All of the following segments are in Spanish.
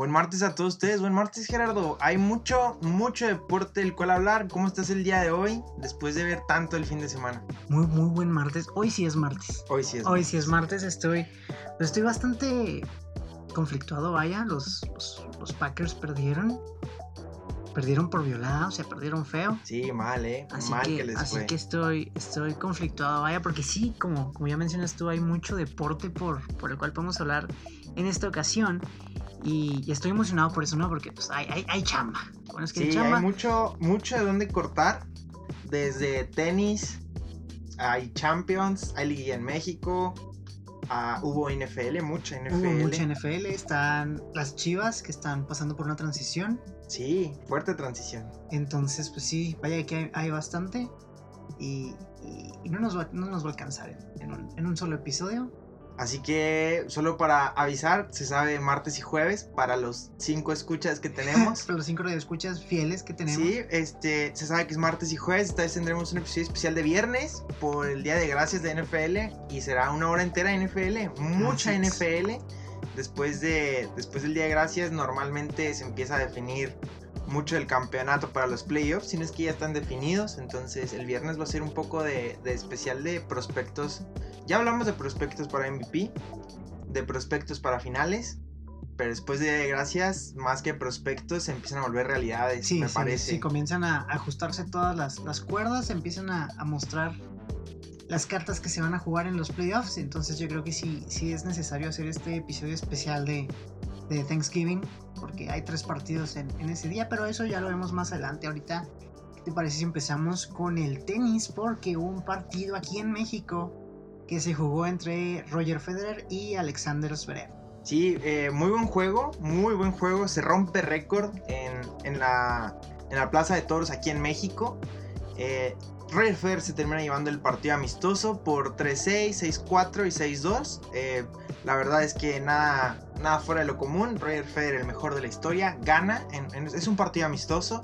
Buen martes a todos ustedes, buen martes Gerardo. Hay mucho, mucho deporte del cual hablar. ¿Cómo estás el día de hoy después de ver tanto el fin de semana? Muy, muy buen martes. Hoy sí es martes. Hoy sí es Hoy sí es martes. Estoy, pues, estoy bastante conflictuado, vaya. Los, los, los Packers perdieron. Perdieron por violada, o sea, perdieron feo. Sí, mal, ¿eh? Así mal que, que les así fue. que estoy, estoy conflictuado, vaya, porque sí, como, como ya mencionas tú, hay mucho deporte por, por el cual podemos hablar en esta ocasión. Y, y estoy emocionado por eso, ¿no? Porque pues hay, hay, hay chamba. Bueno, es que hay Sí, chamba. hay mucho, mucho de dónde cortar. Desde tenis, hay Champions, hay Liga en México, ah, hubo NFL, mucha NFL. Hubo mucha NFL, están las Chivas que están pasando por una transición. Sí, fuerte transición. Entonces, pues sí, vaya que hay, hay bastante. Y, y- y no, nos va, no nos va a alcanzar en, en un, en un solo episodio. Así que solo para avisar, se sabe martes y jueves para los cinco escuchas que tenemos. Para los cinco escuchas fieles que tenemos. Sí, este, se sabe que es martes y jueves. Esta vez tendremos un episodio especial de viernes por el Día de Gracias de NFL y será una hora entera de NFL, mucha. NFL. Después de después del Día de Gracias normalmente se empieza a definir mucho el campeonato para los playoffs, si no es que ya están definidos. Entonces el viernes va a ser un poco de, de especial de prospectos. Ya hablamos de prospectos para MVP, de prospectos para finales. Pero después de gracias, más que prospectos, se empiezan a volver realidades, Sí, me sí, parece. sí, comienzan a ajustarse todas las, las cuerdas, empiezan a, a mostrar las cartas que se van a jugar en los playoffs. Entonces yo creo que sí, sí es necesario hacer este episodio especial de, de Thanksgiving, porque hay tres partidos en, en ese día, pero eso ya lo vemos más adelante. Ahorita, ¿qué te parece si empezamos con el tenis? Porque hubo un partido aquí en México que se jugó entre Roger Federer y Alexander Zverev. Sí, eh, muy buen juego, muy buen juego. Se rompe récord en, en la, en la Plaza de Toros aquí en México. Eh, Roger Federer se termina llevando el partido amistoso por 3-6, 6-4 y 6-2. Eh, la verdad es que nada, nada fuera de lo común. Roger Federer, el mejor de la historia, gana. es un partido amistoso.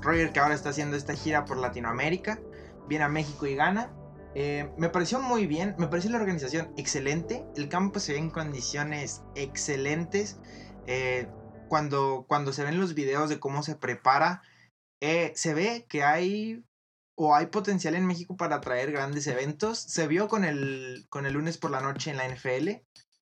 Roger que ahora está haciendo esta gira por Latinoamérica. Viene a México y gana. Eh, me pareció muy bien, me pareció la organización excelente. El campo se ve en condiciones excelentes. Eh, cuando, cuando se ven los videos de cómo se prepara, eh, se ve que hay o hay potencial en México para traer grandes eventos. Se vio con el, con el lunes por la noche en la NFL.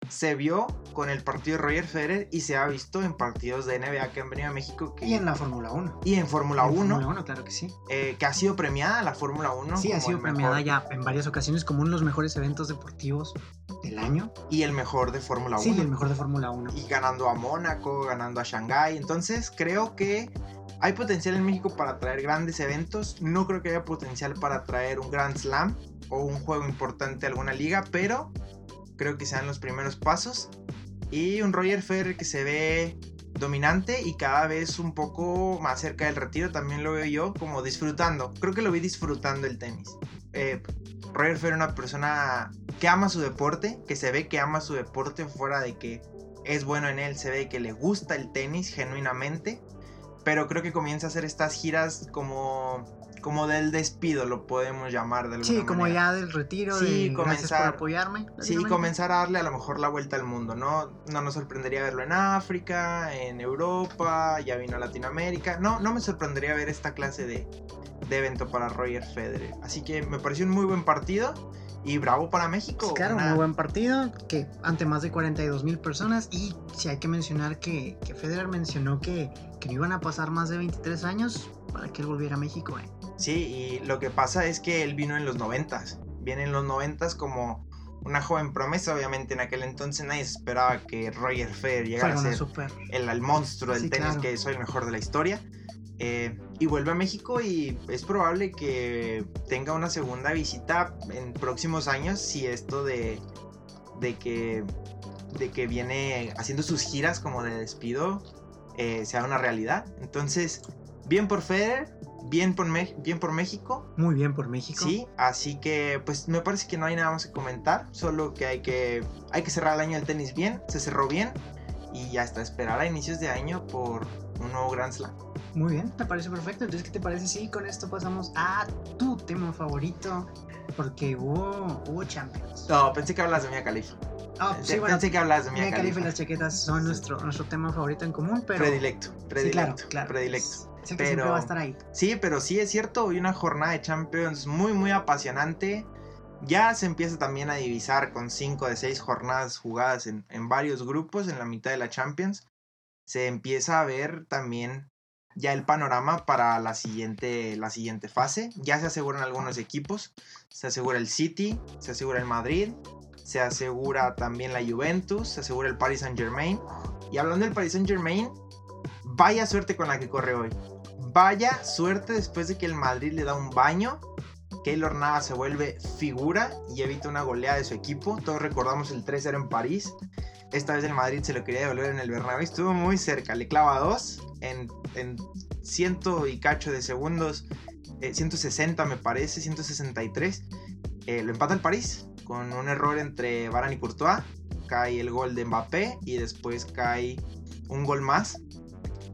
Se vio con el partido de Roger Federer y se ha visto en partidos de NBA que han venido a México que, Y en la Fórmula 1. y en Fórmula En 1, Fórmula 1, claro que sí. eh, que ha sido premiada la Fórmula 1. Sí, ha sido premiada mejor- ya en varias ocasiones como uno de los mejores eventos deportivos del año. Y el mejor de Fórmula 1. Sí, el mejor de Fórmula 1. y ganando a Mónaco, ganando a Shanghái. Entonces creo que hay potencial en México para traer grandes eventos. No creo que haya potencial para traer un Grand Slam o un juego importante a alguna liga, pero creo que sean los primeros pasos. Y un Roger Federer que se ve dominante y cada vez un poco más cerca del retiro. También lo veo yo como disfrutando. Creo que lo vi disfrutando el tenis. Eh, Roger Federer es una persona que ama su deporte, que se ve que ama su deporte fuera de que es bueno en él, se ve que le gusta el tenis genuinamente, pero creo que comienza a hacer estas giras como, como del despido, lo podemos llamar de alguna Sí, como manera. ya del retiro, Sí, de gracias por comenzar- apoyarme. Sí, comenzar a darle a lo mejor la vuelta al mundo, ¿no? No nos sorprendería verlo en África, en Europa, ya vino a Latinoamérica. No, no me sorprendería ver esta clase de, de evento para Roger Federer. Así que me pareció un muy buen partido y bravo para México. Sí, claro, Una- muy buen partido, que ante más de 42 mil personas. Y si hay que mencionar que, que Federer mencionó que, que no iban a pasar más de 23 años para que él volviera a México. ¿eh? Sí, y lo que pasa es que él vino en los noventas. Viene en los noventas como una joven promesa. Obviamente en aquel entonces nadie esperaba que Roger Federer llegara a ser super. el, el monstruo del Sí, tenis, claro. que soy el mejor de la historia. Eh, y vuelve a México y es probable que tenga una segunda visita en próximos años si esto de, de que de que viene haciendo sus giras como de despido eh, sea una realidad. Entonces, bien por Federer, bien por, Me- bien por México. Muy bien por México. Sí, así que pues me parece que no hay nada más que comentar, solo que hay que hay que cerrar el año del tenis bien, se cerró bien y hasta esperar a inicios de año por un nuevo Grand Slam. Muy bien, me parece perfecto. Entonces, ¿qué te parece si con esto pasamos a tu tema favorito? Porque hubo, hubo Champions. No, pensé que hablas de Mia Khalifa. Ah, Pensé- sí, bueno, que hablas de Mia Mia Khalifa Khalifa. y las chaquetas son nuestro, nuestro tema favorito en común, pero... Predilecto, Sí, predilecto, claro, claro. predilecto. Que Pero- siempre va a estar ahí. Sí, pero sí es cierto, hoy una jornada de Champions muy, muy apasionante. Ya se empieza también a divisar con 5 de 6 jornadas jugadas en, en varios grupos en la mitad de la Champions. Se empieza a ver también ya el panorama para la siguiente, la siguiente fase. Ya se aseguran algunos equipos. Se asegura el City, se asegura el Madrid, se asegura también la Juventus, se asegura el Paris Saint Germain. Y hablando del Paris Saint Germain, vaya suerte con la que corre hoy. Vaya suerte después de que el Madrid le da un baño. Keylor Navas se vuelve figura y evita una goleada de su equipo. Todos recordamos el 3-0 en París. Esta vez el Madrid se lo quería devolver en el Bernabéu. Estuvo muy cerca. Le clava dos en, en ciento y cacho de segundos. eh, 160 me parece, 163. Eh, lo empata el París con un error entre Varane y Courtois. Cae el gol de Mbappé y después cae un gol más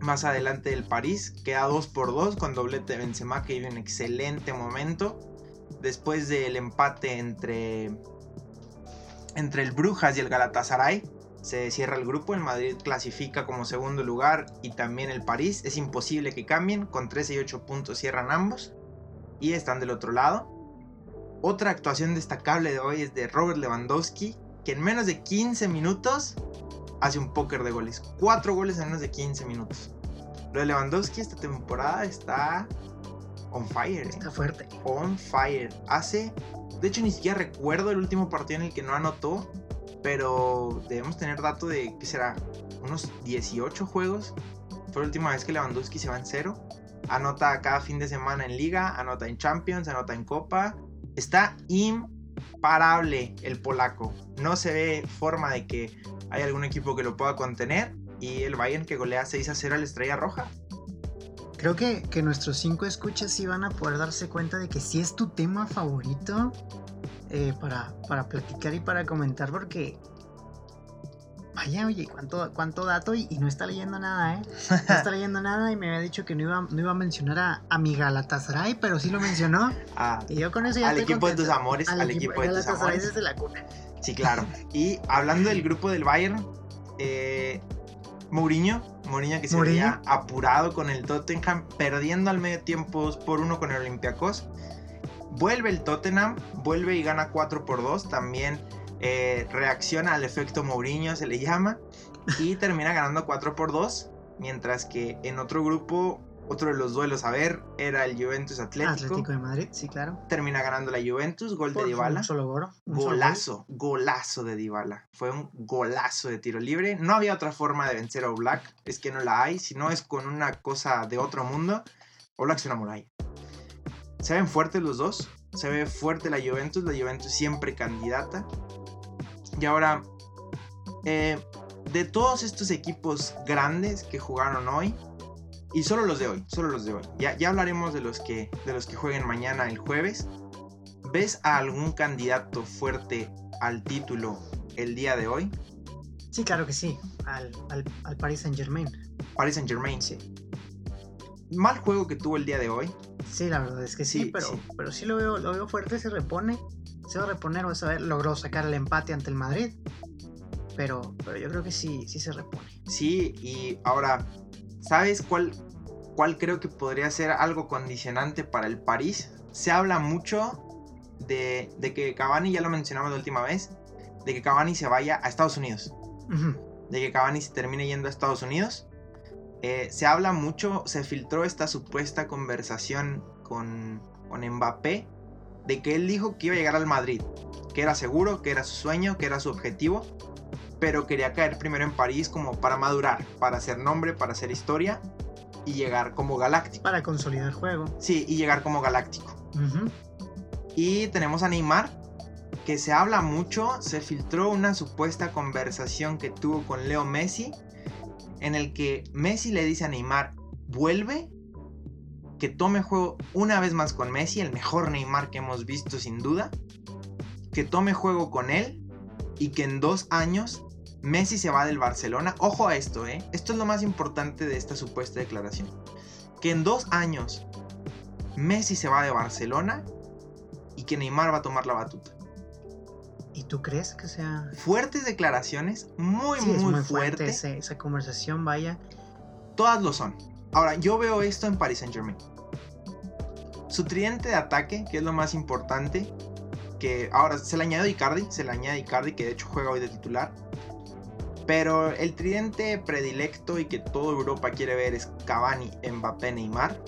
más adelante del París. Queda 2 por 2 con doblete de Benzema que vive un excelente momento. Después del empate entre, entre el Brujas y el Galatasaray, se cierra el grupo. El Madrid clasifica como segundo lugar y también el París. Es imposible que cambien. Con 13 y 8 puntos cierran ambos. Y están del otro lado. Otra actuación destacable de hoy es de Robert Lewandowski, que en menos de 15 minutos hace un póker de goles. Cuatro goles en menos de 15 minutos. Lo de Lewandowski esta temporada está on fire. ¿eh? Está fuerte. On fire. Hace. De hecho, ni siquiera recuerdo el último partido en el que no anotó. Pero debemos tener dato de que será unos 18 juegos. Fue la última vez que Lewandowski se va en cero. Anota cada fin de semana en Liga, anota en Champions, anota en Copa. Está imparable el polaco. No se ve forma de que hay algún equipo que lo pueda contener. Y el Bayern que golea 6 a 0 a la Estrella Roja. Creo que, que nuestros cinco escuchas sí van a poder darse cuenta de que sí es tu tema favorito eh, para, para platicar y para comentar porque... Vaya, oye, cuánto, cuánto dato y, y no está leyendo nada, ¿eh? No está leyendo nada y me había dicho que no iba, no iba a mencionar a, a mi Galatasaray, pero sí lo mencionó. Ah, Y yo con eso ya al estoy equipo de tus amores, al, equipo, de tus amores. desde la cuna. Sí, claro. Y hablando del grupo del Bayern, eh, Mourinho, Mourinho que se Mourinho. veía apurado con el Tottenham, perdiendo al medio tiempo 2 por 1 con el Olympiacos. Vuelve el Tottenham, vuelve y gana 4 por 2. También eh, reacciona al efecto Mourinho, se le llama. Y termina ganando 4 por 2. Mientras que en otro grupo, otro de los duelos a ver, era el Juventus Atlético. Atlético de Madrid, sí, claro. Termina ganando la Juventus, gol de Dybala. Un solo gol. un solo gol. Golazo, golazo de Dybala. Fue un golazo de tiro libre. No había otra forma de vencer a Oblak. Es que no la hay. Si no es con una cosa de otro mundo, Oblak es una muralla. Se ven fuertes los dos. Se ve fuerte la Juventus. La Juventus siempre candidata. Y ahora, eh, de todos estos equipos grandes que jugaron hoy, y solo los de hoy, solo los de hoy. Ya, ya hablaremos de los, que, de los que jueguen mañana el jueves. ¿Ves a algún candidato fuerte al título el día de hoy? Sí, claro que sí. Al, al, al Paris Saint Germain. Paris Saint Germain. Sí. Mal juego que tuvo el día de hoy. Sí, la verdad es que sí, Sí, pero, sí. pero sí lo veo, lo veo fuerte, se repone. Se va a reponer, vas a ver, logró sacar el empate ante el Madrid. Pero, pero yo creo que sí, sí se repone. Sí, y ahora, ¿sabes cuál, cuál creo que podría ser algo condicionante para el París? Se habla mucho de, de que Cavani, ya lo mencionamos la última vez, de que Cavani se vaya a Estados Unidos. De que Cavani se termine yendo a Estados Unidos. Eh, se habla mucho, se filtró esta supuesta conversación con, con Mbappé de que él dijo que iba a llegar al Madrid, que era seguro, que era su sueño, que era su objetivo, pero quería caer primero en París como para madurar, para hacer nombre, para hacer historia y llegar como galáctico. Para consolidar el juego. Sí, y llegar como galáctico. Y tenemos a Neymar, que se habla mucho, se filtró una supuesta conversación que tuvo con Leo Messi, en el que Messi le dice a Neymar, vuelve, que tome juego una vez más con Messi, el mejor Neymar que hemos visto sin duda, que tome juego con él y que en dos años Messi se va del Barcelona. Ojo a esto, ¿eh? Esto es lo más importante de esta supuesta declaración. Que en dos años Messi se va de Barcelona y que Neymar va a tomar la batuta. ¿Y tú crees que sea...? Fuertes declaraciones, muy, Sí, es muy, muy fuerte. fuerte ese- esa conversación, vaya. Todas lo son. Ahora, yo veo esto en Paris Saint Germain. Su tridente de ataque, que es lo más importante, que ahora se le añadió Icardi, se le añade Icardi, que de hecho juega hoy de titular. Pero el tridente predilecto y que toda Europa quiere ver es Cavani, Mbappé, Neymar.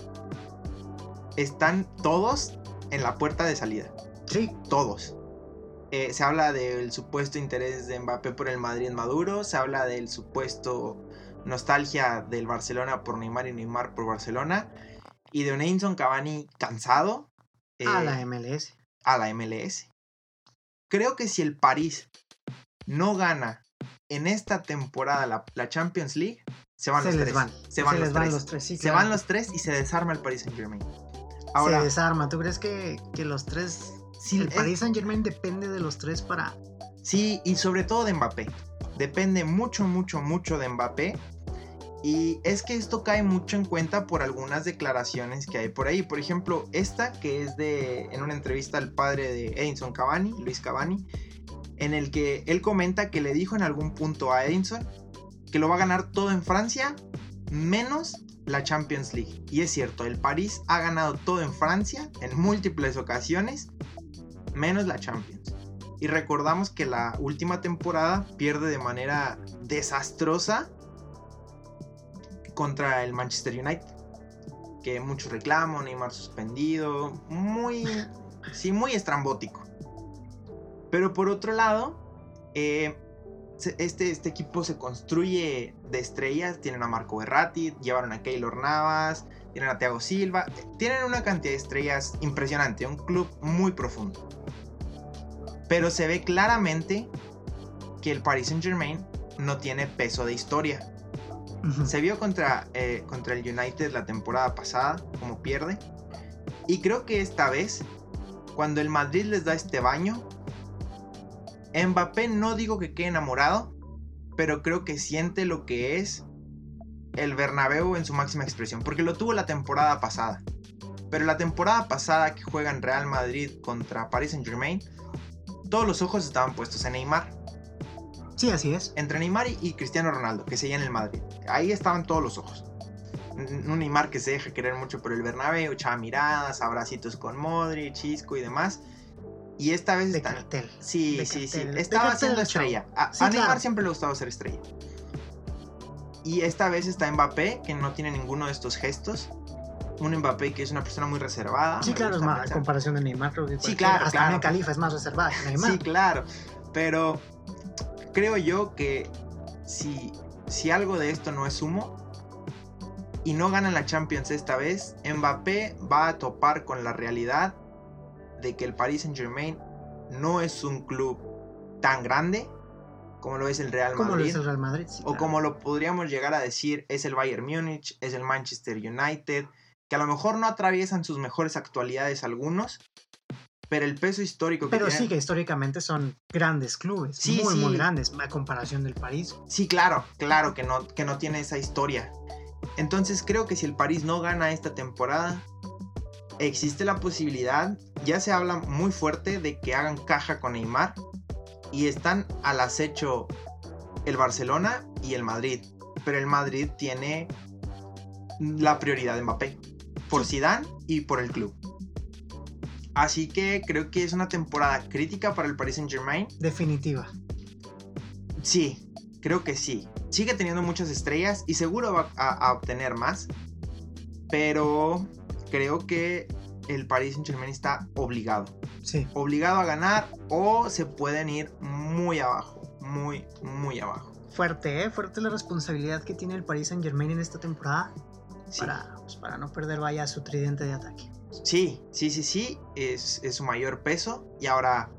Están todos en la puerta de salida. Sí, Todos. Eh, se habla del supuesto interés de Mbappé por el Madrid en Maduro. Se habla del supuesto nostalgia del Barcelona por Neymar y Neymar por Barcelona. Y de un Edinson Cavani cansado a eh, la MLS. a la MLS. Creo que si el París no gana en esta temporada la, la Champions League, se van Se los les tres. van. Se van, los, les van tres. los tres, sí, Se claro. van los tres y se desarma el Paris Saint Germain. Ahora, Se desarma. ¿Tú crees que, que los tres... sí, el es- Paris Saint Germain depende de los tres para... Sí, y sobre todo de Mbappé. Depende mucho, mucho, mucho de Mbappé. Y es que esto cae mucho en cuenta por algunas declaraciones que hay por ahí. Por ejemplo, esta que es de en una entrevista al padre de Edinson Cavani, Luis Cavani, en el que él comenta que le dijo en algún punto a Edinson que lo va a ganar todo en Francia, menos la Champions League. Y es cierto, el París ha ganado todo en Francia en múltiples ocasiones, menos la Champions. Y recordamos que la última temporada pierde de manera desastrosa contra el Manchester United. Que mucho reclamo, Neymar suspendido, muy, sí, muy estrambótico. Pero por otro lado, eh, este, este equipo se construye de estrellas. Tienen a Marco Berratti, llevaron a Keylor Navas, tienen a Thiago Silva. Tienen una cantidad de estrellas impresionante, un club muy profundo. Pero se ve claramente que el Paris Saint Germain no tiene peso de historia. Se vio contra, eh, contra el United la temporada pasada, como pierde. Y creo que esta vez, cuando el Madrid les da este baño, Mbappé no digo que quede enamorado, pero creo que siente lo que es el Bernabéu en su máxima expresión, porque lo tuvo la temporada pasada. Pero la temporada pasada que juegan Real Madrid contra Paris Saint Germain, todos los ojos estaban puestos en Neymar Sí, así es. entre Neymar y, Cristiano Ronaldo, que seguían en el Madrid. Ahí estaban todos los ojos. Un un Neymar que se deja querer mucho por el Bernabéu, echaba miradas, abracitos con Modric, Chisco y demás. Y esta vez De cartel. Sí, de sí, sí. cartel. De Estaba cartel siendo estrella. A, Sí, a Neymar claro. siempre le gustaba ser estrella. Y esta vez está Mbappé, que no tiene ninguno de estos gestos. Un Mbappé que es una persona muy reservada. Sí, claro, es más, pensar. comparación de Neymar, creo que Sí, claro, hasta claro. Mia Khalifa es más reservada que Neymar. Sí, claro. Pero creo yo que si, si algo de esto no es humo y no ganan la Champions esta vez, Mbappé va a topar con la realidad de que el Paris Saint Germain no es un club tan grande como lo es el Real como lo Madrid. es el Real Madrid. sí, O como lo podríamos llegar a decir, es el Bayern Múnich, es el Manchester United, que a lo mejor no atraviesan sus mejores actualidades algunos, pero el peso histórico que Pero tienen... sí que históricamente son grandes clubes, Sí, muy, muy sí. grandes, a comparación del París. Sí, claro, claro que no, que no tiene esa historia. Entonces creo que si el París no gana esta temporada, existe la posibilidad, ya se habla muy fuerte de que hagan caja con Neymar y están al acecho el Barcelona y el Madrid. Pero el Madrid tiene la prioridad de Mbappé, por Zidane y por el club. Así que creo que es una temporada crítica para el Paris Saint Germain. Definitiva. Sí, creo que sí. Sigue teniendo muchas estrellas y seguro va a, a obtener más. Pero creo que el Paris Saint Germain está obligado. Sí. Obligado a ganar o se pueden ir muy abajo. Muy, muy abajo. Fuerte, ¿eh? Fuerte la responsabilidad que tiene el Paris Saint Germain en esta temporada Sí, para, pues, para no perder vaya su tridente de ataque. sí, sí, sí. sí, Es, es su mayor peso. Y ahora,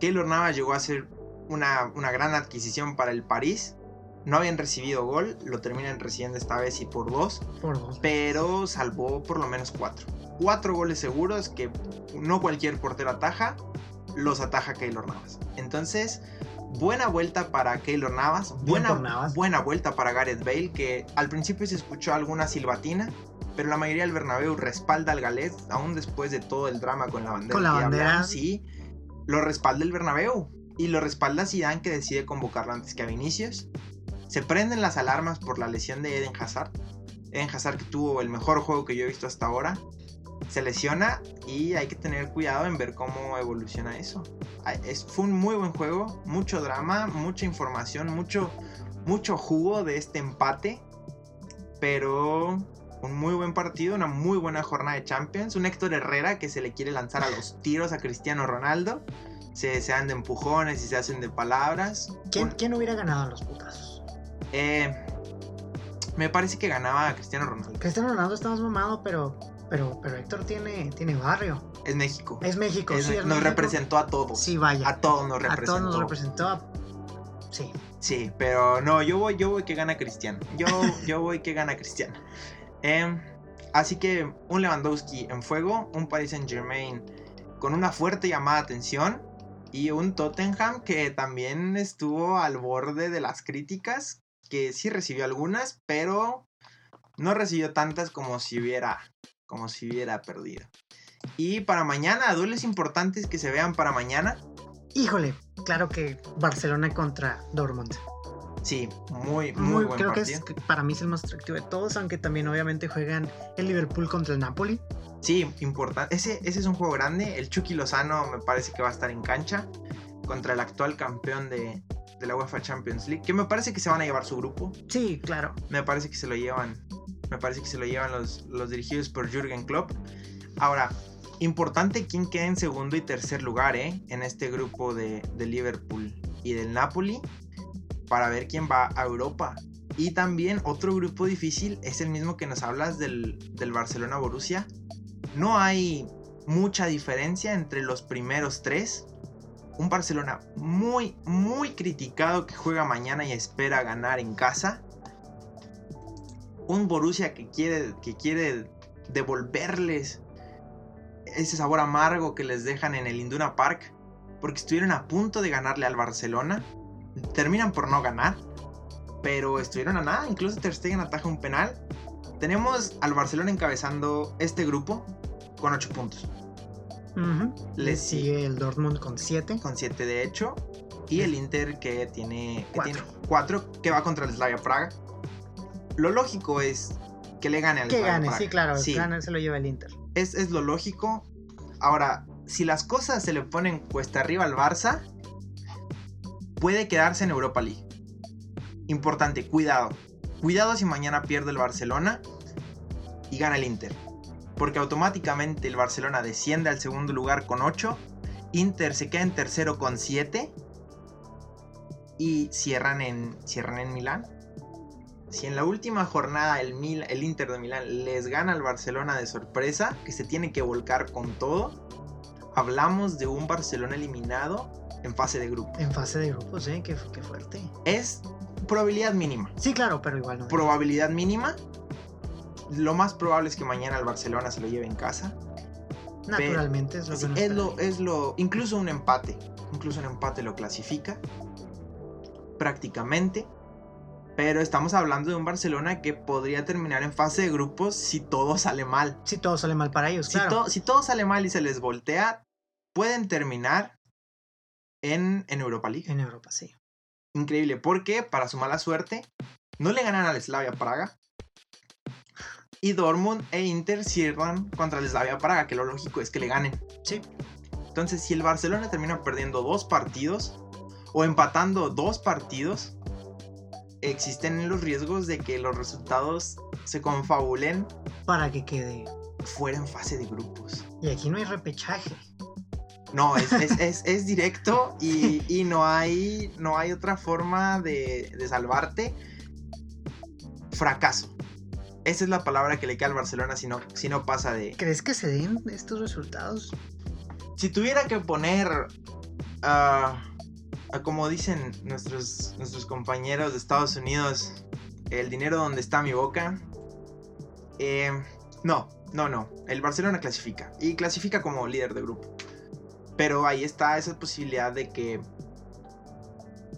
Keylor Navas llegó a ser una, una gran adquisición para el París. No habían recibido gol, lo terminan recibiendo esta vez y por dos. Por dos. pero salvó por lo menos cuatro. Cuatro goles seguros que no cualquier portero ataja, los ataja Keylor Navas. Entonces, buena vuelta para Keylor Navas, buena, Navas. buena vuelta para Gareth Bale, que al principio se escuchó alguna silbatina, pero la mayoría del Bernabéu respalda al galés, aún después de todo el drama con la bandera. Con la bandera. hablamos, sí, lo respalda el Bernabéu. y lo respalda Zidane que decide convocarlo antes que a Vinicius. Se prenden las alarmas por la lesión de Eden Hazard. Eden Hazard que tuvo el mejor juego que yo he visto hasta ahora. Se lesiona y hay que tener cuidado en ver cómo evoluciona eso. Es, fue un muy buen juego, mucho drama, mucha información, mucho, mucho jugo de este empate. Pero un muy buen partido, una muy buena jornada de Champions. Un Héctor Herrera que se le quiere lanzar a los tiros a Cristiano Ronaldo se, se dan de empujones y se hacen de palabras. ¿Quién, hubiera ganado los putazos? Eh, me parece que ganaba Cristiano Ronaldo. Cristiano Ronaldo está más mamado, pero, pero, pero Héctor tiene, tiene barrio. Es México. Es México, sí. nos representó a todos. Sí, vaya. A todos nos representó. A todos nos representó. Sí. Sí, pero no, yo voy, yo voy que gana Cristiano. Yo, yo voy que gana Cristiano. Em, así que un Lewandowski en fuego, un Paris Saint Germain con una fuerte llamada de atención y un Tottenham que también estuvo al borde de las críticas, que sí recibió algunas, pero no recibió tantas como si hubiera, como si hubiera perdido. Y para mañana, duelos importantes que se vean para mañana. Híjole, claro que Barcelona contra Dortmund. Sí, muy, muy, buen Creo que es para mí es el más atractivo de todos, aunque también obviamente juegan el Liverpool contra el Napoli. Sí, importante. Ese, ese es un juego grande. El Chucky Lozano me parece que va a estar en cancha contra el actual campeón de, la UEFA Champions League, que me parece que se van a llevar su grupo. Sí, claro. Me parece que se lo llevan. Me parece que se lo llevan los, los dirigidos por Jürgen Klopp. Ahora, importante quién queda en segundo y tercer lugar, ¿eh? En este grupo de, de Liverpool y del Napoli. Para ver quién va a Europa. Y también otro grupo difícil es el mismo que nos hablas del, del Barcelona Borussia no hay mucha diferencia entre los primeros tres. Un Barcelona muy, muy criticado que juega mañana y espera ganar en casa. Un Borussia que quiere, que quiere devolverles ese sabor amargo que les dejan en el Induna Park. Porque estuvieron a punto de ganarle al Barcelona. Terminan por no ganar. Pero estuvieron a nada. Incluso Ter Stegen ataja un penal. Tenemos al Barcelona encabezando este grupo con 8 puntos. Le sigue el Dortmund con 7. Con 7 de hecho. Y el Inter que tiene 4 que, va contra el Slavia Praga. Lo lógico es que le gane al Que gane, sí, claro. Sí. se lo lleva el Inter. Es, es lo lógico. Ahora, si las cosas se le ponen cuesta arriba al Barça, puede quedarse en Europa League. Importante, cuidado. Cuidado si mañana pierde el Barcelona y gana el Inter porque automáticamente el Barcelona desciende al segundo lugar con 8, Inter se queda en tercero con 7 y cierran en, cierran en Milán. Si en la última jornada el, el Inter de Milán les gana al Barcelona de sorpresa, que se tiene que volcar con todo, hablamos de un Barcelona eliminado en fase de grupo. En fase de grupos, ¿eh? Qué, qué fuerte. Es probabilidad mínima. Sí, claro, pero igual no. Probabilidad mínima, lo más probable es que mañana el Barcelona se lo lleve en casa. Naturalmente es lo que es, lo, es lo incluso un empate, incluso un empate lo clasifica prácticamente. Pero estamos hablando de un Barcelona que podría terminar en fase de grupos si todo sale mal. Si todo sale mal para ellos, si, si todo sale mal y se les voltea, pueden terminar en, en Europa League. En Europa, sí. Increíble, porque para su mala suerte, no le ganan al Slavia Praga, y Dortmund e Inter cierran contra el Slavia Praga, que lo lógico es que le ganen. Sí. Entonces, si el Barcelona termina perdiendo dos partidos o empatando dos partidos, existen los riesgos de que los resultados se confabulen para que quede fuera en fase de grupos. Y aquí no hay repechaje. No, es, directo y, no, hay, no hay otra forma de, de salvarte. Fracaso. Esa es la palabra que le queda al Barcelona si no, si no pasa de. ¿Crees que se den estos resultados? Si tuviera que poner. a como dicen nuestros, nuestros compañeros de Estados Unidos, el dinero donde está mi boca. Eh, no, no, no. El Barcelona clasifica. Y clasifica como líder de grupo. Pero ahí está esa posibilidad de que.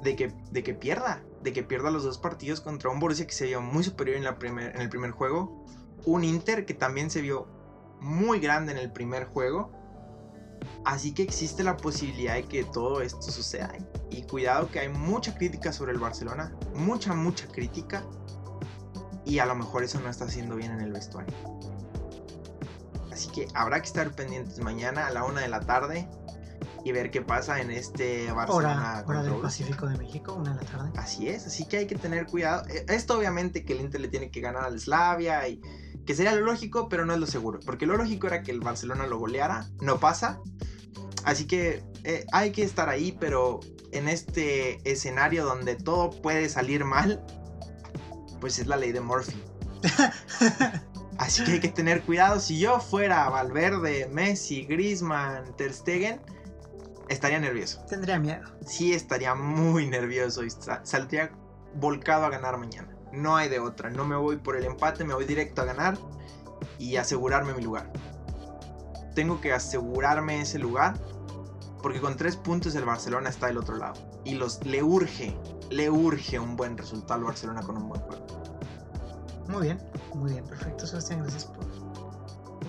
De que, de que pierda de que pierda los dos partidos contra un Borussia que se vio muy superior en, la primer, en el primer juego, un Inter que también se vio muy grande en el primer juego Así que existe la posibilidad de que todo esto suceda. Y cuidado que hay mucha crítica sobre el Barcelona. Mucha, mucha crítica. Y a lo mejor eso no está haciendo bien en el vestuario. Así que habrá que estar pendientes mañana a la una de la tarde y ver qué pasa en este Barcelona. Hora, hora del Pacífico de México, una de la tarde. Así es, así que hay que tener cuidado. E, esto obviamente que el Inter le tiene que ganar al Slavia y que sería lo lógico, pero no es lo seguro. Porque lo lógico era que el Barcelona lo goleara, no pasa. Así que eh, hay que estar ahí, pero en este escenario donde todo puede salir mal, pues es la ley de Murphy. Así que hay que tener cuidado. Si yo fuera Valverde, Messi, Griezmann, Ter Stegen, estaría nervioso. Tendría miedo. Sí, estaría muy nervioso y saldría volcado a ganar mañana. No hay de otra. No me voy por el empate, me voy directo a ganar y asegurarme mi lugar. Tengo que asegurarme ese lugar porque con tres puntos el Barcelona está del otro lado. Y los, le urge, le urge un buen resultado al Barcelona con un buen juego. Muy bien, muy bien, perfecto, Sebastián. Gracias por,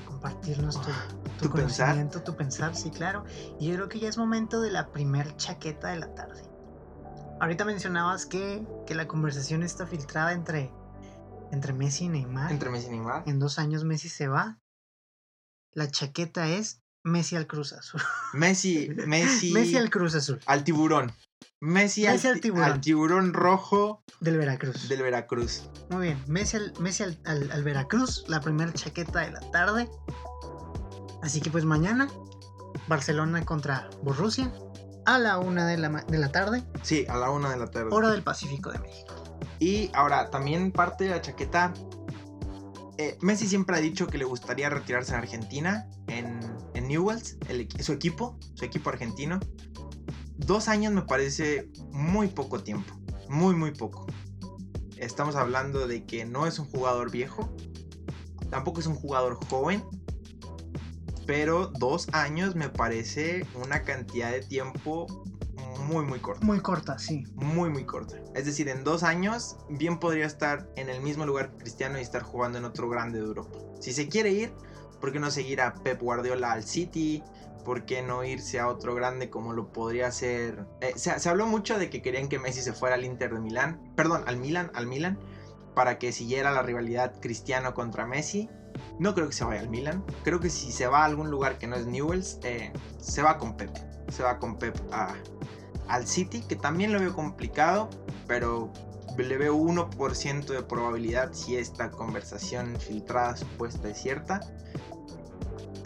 compartirnos tu, conocimiento, tu pensar, sí, claro. Y yo creo que ya es momento de la primer chaqueta de la tarde. Ahorita mencionabas que, que la conversación está filtrada entre, entre Messi y Neymar. Entre Messi y Neymar. En dos años Messi se va. La chaqueta es Messi al Cruz Azul. Messi, Messi. Messi al Cruz Azul. Al tiburón. Messi, al, tiburón. rojo. Del Veracruz. Del Veracruz. Muy bien. Messi al, Messi al, Veracruz. La primera chaqueta de la tarde. Así que pues mañana. Barcelona contra Borussia. A la una de la, de la tarde. Sí, a la una de la tarde. Hora del Pacífico de México. Y ahora, también parte de la chaqueta. Eh, Messi siempre ha dicho que le gustaría retirarse en Argentina. En Newells, su equipo, su equipo argentino. Dos años me parece muy poco tiempo, muy muy poco. Estamos hablando de que no es un jugador viejo, tampoco es un jugador joven, pero dos años me parece una cantidad de tiempo muy muy corta. Muy corta, sí. Muy muy corta. Es decir, en dos años bien podría estar en el mismo lugar Cristiano y estar jugando en otro grande de Europa. Si se quiere ir, ¿Por qué no seguir a Pep Guardiola al City? ¿Por qué no irse a otro grande como lo podría hacer? Eh, se, habló mucho de que querían que Messi se fuera al Inter de Milán, perdón, al Milan, al Milan, para que siguiera la rivalidad Cristiano contra Messi. No creo que se vaya al Milan. Creo que si se va a algún lugar que no es Newells, eh, se va con Pep. Se va con Pep al City, que también lo veo complicado, pero le veo 1% de probabilidad si esta conversación filtrada supuesta es cierta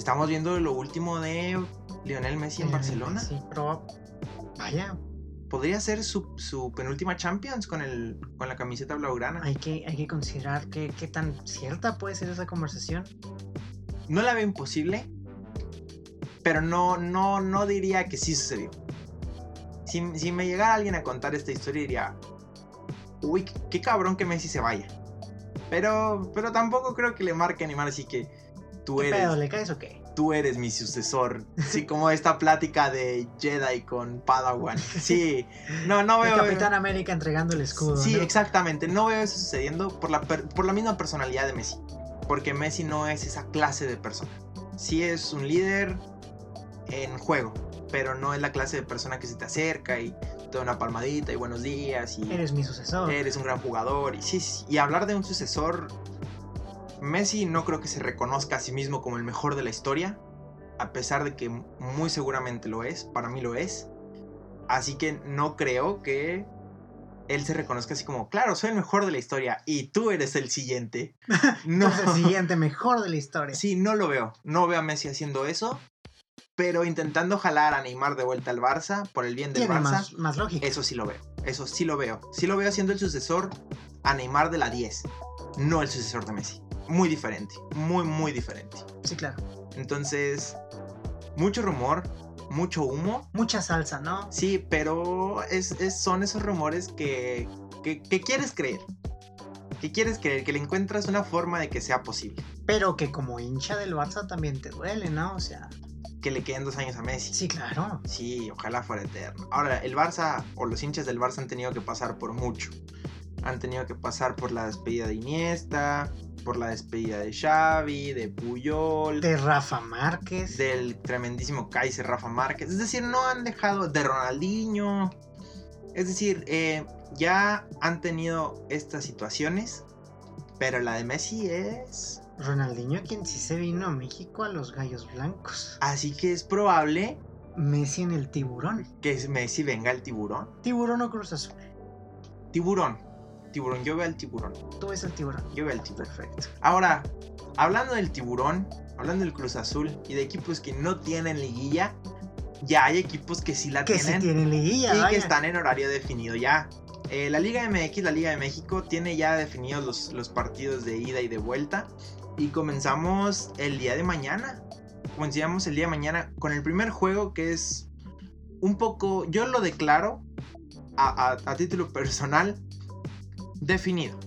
estamos viendo lo último de Lionel Messi en Barcelona. Sí, pero vaya. Podría ser su, penúltima Champions con, el, con la camiseta blaugrana. Hay que, hay que considerar qué tan cierta puede ser esa conversación. No la veo imposible, pero no, no, no diría que sí sucedió. Si, si me llegara alguien a contar esta historia, diría, uy, qué cabrón que Messi se vaya. Pero, pero tampoco creo que le marque animar, así que tú ¿Qué eres. Pedo, ¿Le caes o qué? Tú eres mi sucesor. Sí, como esta plática de Jedi con Padawan. Sí, no, no veo. El Capitán América entregando el escudo. Sí, exactamente. No veo eso sucediendo por la, por la misma personalidad de Messi. Porque Messi no es esa clase de persona. Sí es un líder en juego, pero no es la clase de persona que se te acerca y te da una palmadita y buenos días. Y eres mi sucesor. Eres un gran jugador. Y sí, sí, y hablar de un sucesor Messi no creo que se reconozca a sí mismo como el mejor de la historia, a pesar de que muy seguramente lo es, para mí lo es. Así que no creo que él se reconozca así como, claro, soy el mejor de la historia y tú eres el siguiente. No, el siguiente mejor de la historia. Sí, no lo veo. No veo a Messi haciendo eso, pero intentando jalar a Neymar de vuelta al Barça por el bien del Barça. Más, más lógico. Eso sí lo veo. Eso sí lo veo. Sí lo veo siendo el sucesor a Neymar de la 10, no el sucesor de Messi muy diferente, muy, muy diferente. Sí, claro. Entonces, mucho rumor, mucho humo. Mucha salsa, ¿no? Sí, pero es, son esos rumores que, que, quieres creer. Que quieres creer, que le encuentras una forma de que sea posible. Pero que como hincha del Barça también te duele, ¿no? O sea... Que le queden dos años a Messi. Sí, claro. Sí, ojalá fuera eterno. Ahora, el Barça o los hinchas del Barça han tenido que pasar por mucho Han tenido que pasar por la despedida de Iniesta, por la despedida de Xavi, de Puyol, De Rafa Márquez. del tremendísimo Kaiser Rafa Márquez. Es decir, no han dejado de Ronaldinho. Es decir, eh, ya han tenido estas situaciones. Pero la de Messi es... Ronaldinho, quien sí se vino a México a los Gallos Blancos. Así que es probable Messi en el tiburón. que Messi venga al tiburón. Tiburón o Cruz Azul. Tiburón. Tiburón, yo veo al tiburón. Tú ves el tiburón. Yo veo al tiburón. Perfecto. Ahora, hablando del tiburón, hablando del Cruz Azul y de equipos que no tienen liguilla, ya hay equipos que sí la Que si tienen tienen liguilla, y vaya. que están en horario definido ya. Eh, la Liga MX, la Liga de México, tiene ya definidos los, los partidos de ida y de vuelta. Y comenzamos el día de mañana. Comenzamos el día de mañana con el primer juego que es un poco, yo lo declaro a, a- a título personal, definido.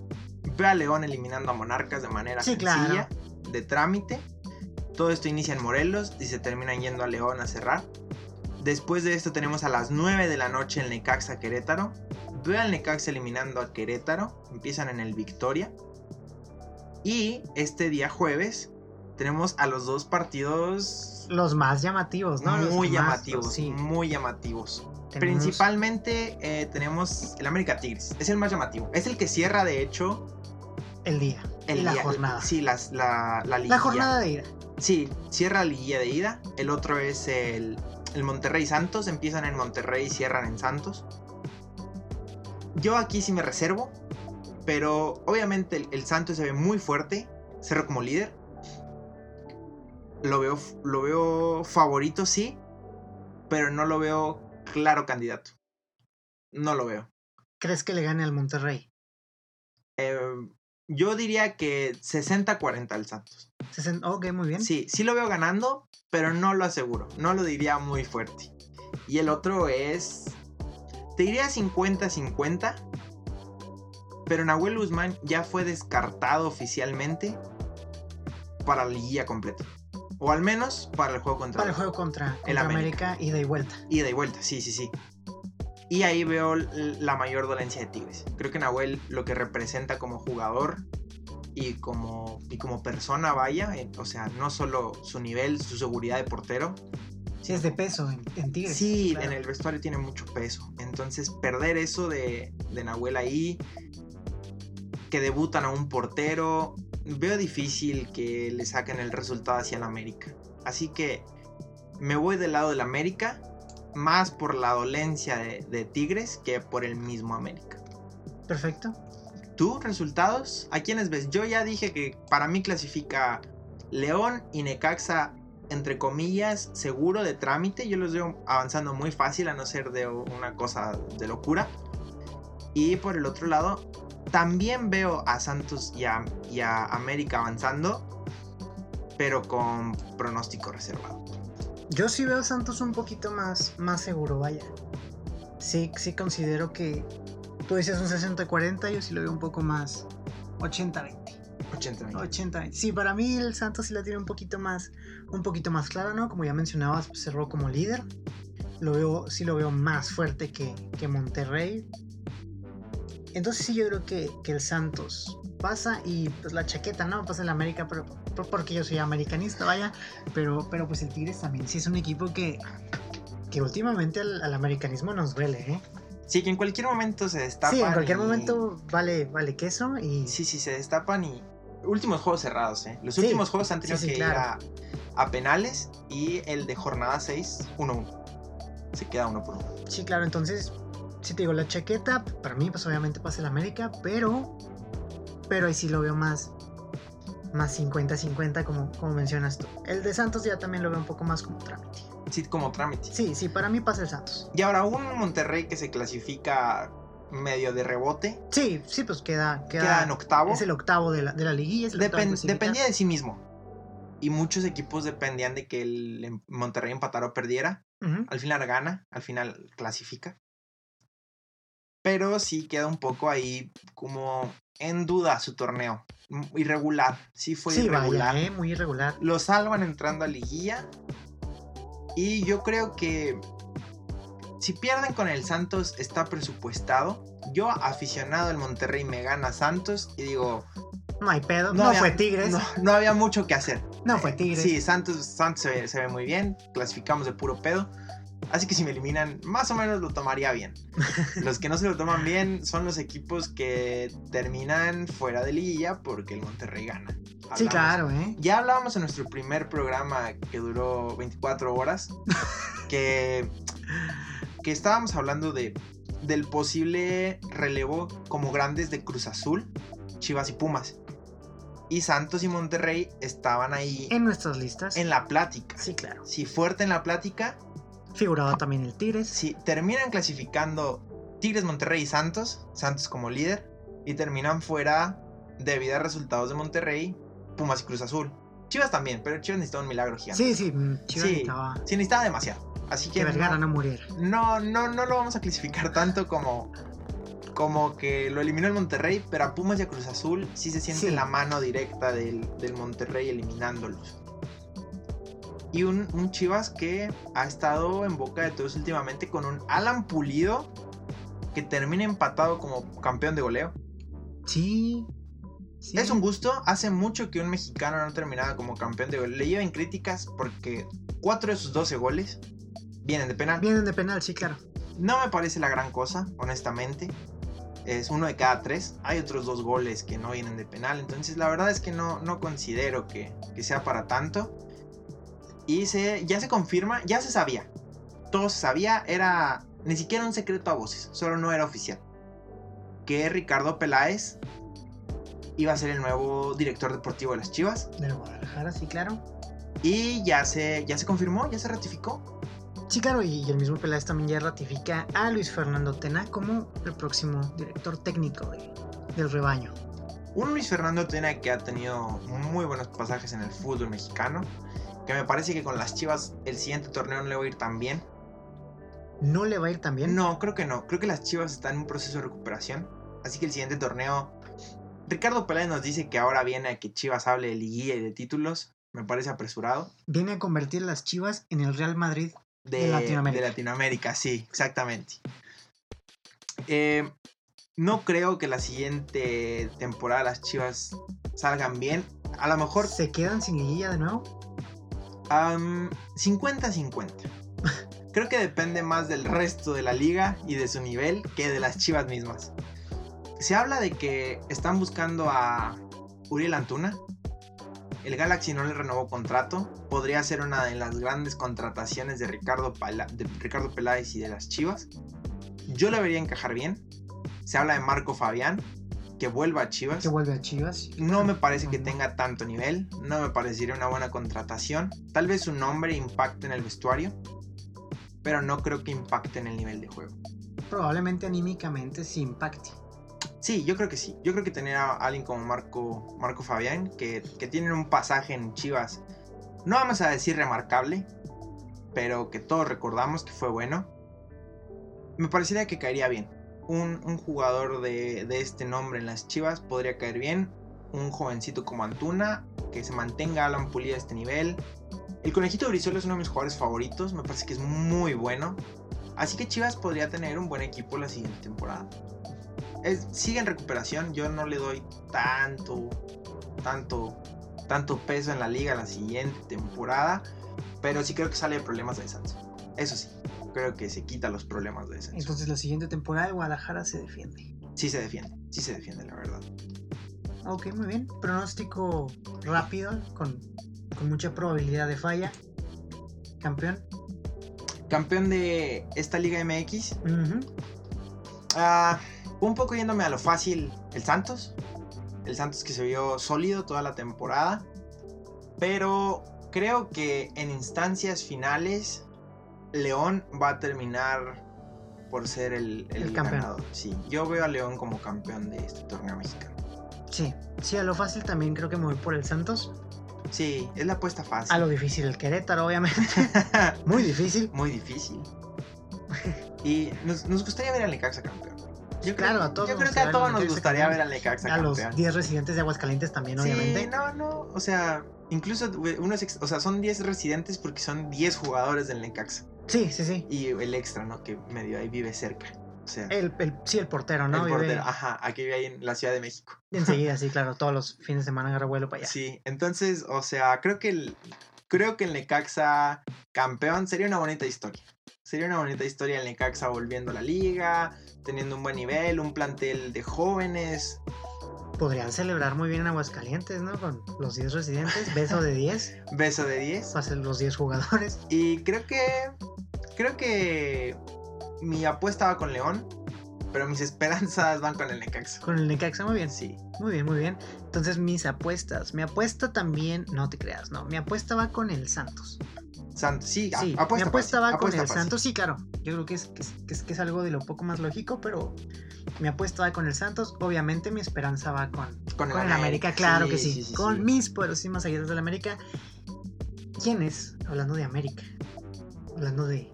Ve a León eliminando a Monarcas de manera Sí, sencilla, de trámite. Todo esto inicia en Morelos y se terminan yendo a León a cerrar. Después de esto tenemos a las 9 de la noche el Necaxa Querétaro. Ve al Necaxa eliminando a Querétaro. Empiezan en el Victoria. Y este día jueves tenemos a los dos partidos Los más llamativos, ¿no? Los muy más, llamativos. Sí. Muy llamativos. Tenemos- Principalmente eh, tenemos el América Tigres. Es el más llamativo. Es el que cierra, de hecho, El día. el la día- jornada. Sí, las- la, la, jornada de ida. Sí, cierra la liguilla de ida. El otro es el, el Monterrey Santos. Empiezan en Monterrey y cierran en Santos. Yo aquí sí me reservo. Pero obviamente el, el Santos se ve muy fuerte. Cerró como líder. Lo veo, lo veo favorito, sí. Pero no lo veo claro candidato. No lo veo. ¿Crees que le gane al Monterrey? Eh, yo diría que 60-40 al Santos. Ok, muy bien. Sí, sí lo veo ganando, pero no lo aseguro. No lo diría muy fuerte. Y el otro es. Te diría 50-50. Pero Nahuel Guzmán ya fue descartado oficialmente para la liguilla completa. O al menos para el juego contra Para el juego contra, contra América. América. ida y vuelta. Ida y vuelta, sí, sí, sí. Y ahí veo la mayor dolencia de Tigres. Creo que Nahuel lo que representa como jugador y como, y como persona, vaya, eh, o sea, no solo su nivel, su seguridad de portero. Sí, es de peso en, en Tigres. Sí, claro. en el vestuario tiene mucho peso. Entonces, perder eso de, de Nahuel ahí, que debutan a un portero, veo difícil que le saquen el resultado hacia el América. Así que me voy del lado del América, más por la dolencia de, de Tigres que por el mismo América. Perfecto. ¿Tú, resultados? ¿A quiénes ves? Yo ya dije que para mí clasifica León y Necaxa, entre comillas, seguro de trámite. Yo los veo avanzando muy fácil, a no ser de una cosa de locura. Y por el otro lado, también veo a Santos y a, y a América avanzando, pero con pronóstico reservado. Yo sí veo a Santos un poquito más, más seguro, vaya. Sí, sí considero que tú dices un 60-40, yo sí lo veo un poco más 80-20. 80 mil. 80-20. Sí, para mí el Santos sí la tiene un poquito más, un poquito más clara, ¿no? Como ya mencionabas, pues, cerró como líder. Lo veo, sí lo veo más fuerte que, que Monterrey. Entonces sí yo creo que, que el Santos pasa y pues la chaqueta, ¿no? Pasa el América, pero porque yo soy americanista, vaya. Pero, pero pues el Tigres también sí es un equipo que, que últimamente al, al americanismo nos duele, ¿eh? Sí, que en cualquier momento se destapan. Sí, en cualquier y- momento vale, vale queso y Sí, sí, se destapan y. Últimos juegos cerrados, ¿eh? Los Sí, últimos juegos han sí, tenido sí, que claro. ir a, a penales y el de jornada 6, 1-1. Se queda uno por uno. Sí, claro, entonces, si te digo, la chaqueta, para mí, pues obviamente pasa el América, pero, pero ahí sí lo veo más, más 50-50, como, como mencionas tú. El de Santos ya también lo veo un poco más como trámite. Sí, como trámite. Sí, sí, para mí pasa el Santos. Y ahora un Monterrey que se clasifica medio de rebote, Sí, sí, pues queda, queda, queda en octavo. es el octavo de la, de la liguilla, es el Depen- dependía de sí mismo. Y muchos equipos dependían de que el em- Monterrey empatara o perdiera. Al final gana, al final clasifica. Pero sí queda un poco ahí como en duda su torneo. M- Irregular. Sí fue Sí, irregular. vaya, eh, muy irregular. Lo salvan entrando a liguilla. Y yo creo que si pierden con el Santos está presupuestado. Yo, aficionado del Monterrey, me gana Santos y digo... No hay pedo. No, fue Tigres. No, no, había mucho que hacer. No fue Tigres. Sí, Santos, Santos se, se ve muy bien. Clasificamos de puro pedo. Así que si me eliminan, más o menos lo tomaría bien. los que no se lo toman bien son los equipos que terminan fuera de liguilla porque el Monterrey gana. sí, claro, ¿eh? Ya hablábamos en nuestro primer programa que duró 24 horas que, que estábamos hablando de, del posible relevo como grandes de Cruz Azul, Chivas y Pumas. Y Santos y Monterrey estaban ahí. En nuestras listas. En la plática. Sí, claro. Sí, fuerte en la plática Figuraba también el Tigres. Sí, terminan clasificando Tigres, Monterrey y Santos. Santos como líder. Y terminan fuera debido a resultados de Monterrey, Pumas y Cruz Azul. Chivas también, pero Chivas necesitaba un milagro gigante. Sí, sí, mm, Chivas sí, necesitaba. Sí, necesitaba demasiado. Así que. Que Vergara no, no muriera. No, no, no lo vamos a clasificar tanto como. Como que lo eliminó el Monterrey, pero a Pumas y a Cruz Azul sí se siente Sí. la mano directa del, del Monterrey eliminándolos. Y un, un Chivas que ha estado en boca de todos últimamente con un Alan Pulido que termina empatado como campeón de goleo. Sí. sí. Es un gusto, hace mucho que un mexicano no terminaba como campeón de goleo. Le llevan críticas porque 4 de sus 12 goles vienen de penal. Vienen de penal, sí, claro. No me parece la gran cosa, honestamente. Es uno de cada tres. Hay otros dos goles que no vienen de penal. Entonces la verdad es que no, no considero que, que sea para tanto. Y se, ya se confirma, ya se sabía. Todo se sabía, era ni siquiera un secreto a voces, solo no era oficial. Que Ricardo Peláez iba a ser el nuevo director deportivo de las Chivas. Del Guadalajara, sí, claro. Y ya se, ya se confirmó, ya se ratificó. Sí, claro, y el mismo Peláez también ya ratifica a Luis Fernando Tena como el próximo director técnico de- del rebaño. Un Luis Fernando Tena que ha tenido muy buenos pasajes en el fútbol mexicano. Que me parece que con las Chivas el siguiente torneo no le va a ir tan bien. ¿No le va a ir tan bien? No, creo que no. Creo que las Chivas están en un proceso de recuperación. Así que el siguiente torneo. Ricardo Peláez nos dice que ahora viene a que Chivas hable de liguilla y de títulos. Me parece apresurado. Viene a convertir las Chivas en el Real Madrid. De, De Latinoamérica. de Latinoamérica, sí, exactamente. Eh, no creo que la siguiente temporada las Chivas salgan bien. A lo mejor ¿Se quedan sin liguilla de nuevo? Am, 50-50. Creo que depende más del resto de la liga y de su nivel que de las chivas mismas. Se habla de que están buscando a Uriel Antuna. El Galaxy no le renovó contrato. Podría ser una de las grandes contrataciones de Ricardo, Ricardo Peláez y de las chivas. Yo le vería encajar bien. Se habla de Marco Fabián, que vuelva a Chivas. Que vuelve a Chivas. No me parece que tenga tanto nivel, no me parecería una buena contratación. Tal vez su nombre impacte en el vestuario, pero no creo que impacte en el nivel de juego. Probablemente anímicamente sí impacte. Sí, yo creo que sí. Yo creo que tener a alguien como Marco, Marco Fabián, que, que tiene un pasaje en Chivas, no vamos a decir remarcable, pero que todos recordamos que fue bueno, me parecería que caería bien. Un, jugador de, de este nombre en las Chivas podría caer bien. Un jovencito como Antuna, que se mantenga Alan Pulido a este nivel. El conejito Brizuela es uno de mis jugadores favoritos, me parece que es muy bueno. Así que Chivas podría tener un buen equipo la siguiente temporada. Es- sigue en recuperación, yo no le doy tanto, tanto, tanto peso en la liga la siguiente temporada, pero sí creo que sale de problemas de descenso. Eso sí, creo que se quita los problemas de descenso. Entonces la siguiente temporada el Guadalajara se defiende. Sí se defiende, sí se defiende, la verdad. Ok, muy bien. Pronóstico rápido, con, con mucha probabilidad de falla. Campeón. Campeón de esta Liga MX, Ujú. Ah, un poco yéndome a lo fácil, el Santos. El Santos que se vio sólido toda la temporada. Pero creo que en instancias finales, León va a terminar por ser el, el El campeón. ganador. Sí, yo veo a León como campeón de este torneo mexicano. Sí, sí, a lo fácil también creo que me voy por el Santos. Sí, es la apuesta fácil. A lo difícil el Querétaro, obviamente. Muy difícil. Muy difícil. Y nos, nos gustaría ver al Necaxa campeón. Yo Claro, creo, a todos yo creo que a todos nos gustaría campeón. ver al Necaxa A los campeón. 10 residentes de Aguascalientes también, obviamente. Sí, no, no, o sea, incluso unos, ex- o sea, son 10 residentes porque son 10 jugadores del Necaxa. Sí, sí, sí. Y el extra, ¿no? Que medio ahí vive cerca. O sea, El, el- sí, el portero, ¿no? el Vive portero. Ajá, aquí vive ahí en la Ciudad de México. Enseguida, sí, claro. Todos los fines de semana agarra vuelo para allá. Sí, entonces, o sea, creo que el, creo que el Necaxa campeón sería una bonita historia. Sería una bonita historia el Necaxa volviendo a la liga, teniendo un buen nivel, un plantel de jóvenes. Podrían celebrar muy bien en Aguascalientes, ¿no? Con los 10 residentes, beso de 10, Beso de 10. pasen los 10 jugadores. Y creo que. Creo que. Mi apuesta va con León. Pero mis esperanzas van con el Necaxa. Con el Necaxa, muy bien. Sí. Muy bien, muy bien. Entonces, mis apuestas. Mi apuesta también, no te creas, no. Mi apuesta va con el Santos. Santos. Sí, a- Sí, apuesta mi apuesta fácil, va con el fácil. Santos, sí, claro. Yo creo que es, que, es, que algo de lo poco más lógico, pero mi apuesta va con el Santos. Obviamente, mi esperanza va con, Con con el América, claro que sí. sí, con sí. mis poderosísimas aguilas del América. ¿Quién es? Hablando de América. Hablando de,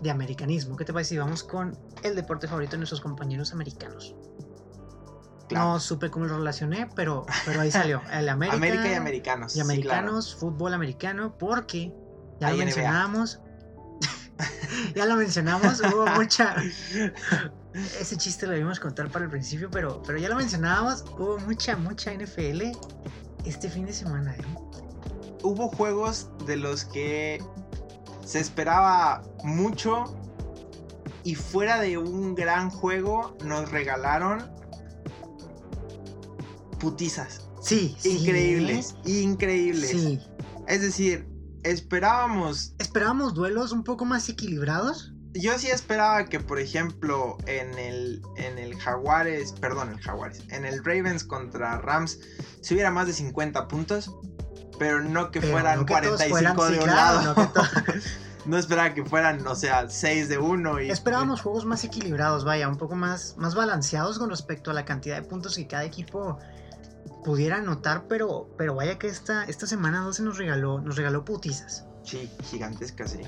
de americanismo. ¿Qué te parece si vamos con el deporte favorito de nuestros compañeros americanos? Claro. No supe cómo lo relacioné, pero, pero ahí salió. El América, América y americanos. y sí, claro. americanos, fútbol americano, porque ya lo mencionamos. ya lo mencionamos, hubo mucha. Ese chiste lo debimos contar para el principio, pero, pero ya lo mencionábamos, hubo mucha, mucha NFL este fin de semana. ¿eh? Hubo juegos de los que se esperaba mucho. Y fuera de un gran juego, nos regalaron putizas. Sí, sí, Increíbles, increíbles. Sí. Es decir, esperábamos. Esperábamos duelos un poco más equilibrados. Yo sí esperaba que, por ejemplo, en el, en el Jaguares, perdón, el Jaguares, en el Ravens contra Rams, se hubiera más de 50 puntos, pero no que pero fueran no que todos 45 fueran- de sí, un claro, lado. No esperaba que fueran, o sea, 6 de uno y... Esperábamos juegos más equilibrados, vaya, un poco más, más balanceados con respecto a la cantidad de puntos que cada equipo pudiera anotar, pero, pero vaya que esta, esta semana 12 nos regaló, nos regaló putizas. Sí, gigantescas, sí.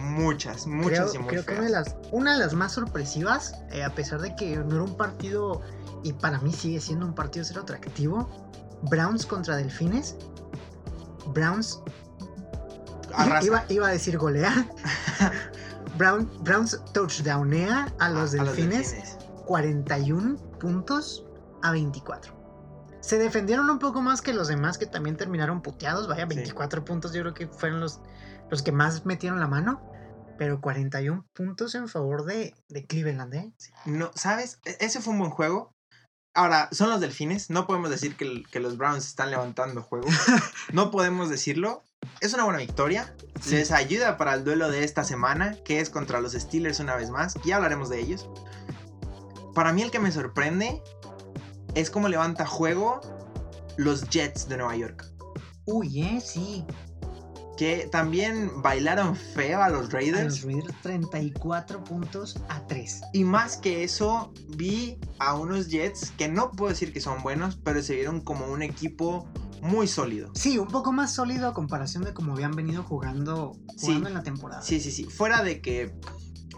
Muchas, muchas creo, y muy creo que una de las, una de las más sorpresivas, eh, a pesar de que no era un partido, y para mí sigue siendo un partido cero atractivo, Browns contra Delfines. Browns Arrasa. iba, iba a decir golea. Brown, Browns touchdownea a los A- a delfines, delfines. 41 puntos a 24. Se defendieron un poco más que los demás que también terminaron puteados. Vaya, Sí. 24 puntos yo creo que fueron los, los que más metieron la mano. Pero 41 puntos en favor de, de Cleveland, ¿eh? No, ¿sabes? E- Ese fue un buen juego. Ahora, son los delfines. No podemos decir que, que los Browns están levantando juego. no podemos decirlo. Es una buena victoria. Sí. Les ayuda para el duelo de esta semana, que es contra los Steelers una vez más. Ya hablaremos de ellos. Para mí el que me sorprende es cómo levanta juego los Jets de Nueva York. Uy, ¿eh? Sí. Que también bailaron feo a los A Raiders. los Raiders 34 puntos a 3. Y más que eso, vi a unos Jets que no puedo decir que son buenos, pero se vieron como un equipo muy sólido. Sí, un poco más sólido a comparación de cómo habían venido jugando, jugando Sí. en la temporada. Sí, sí, sí. Fuera de que,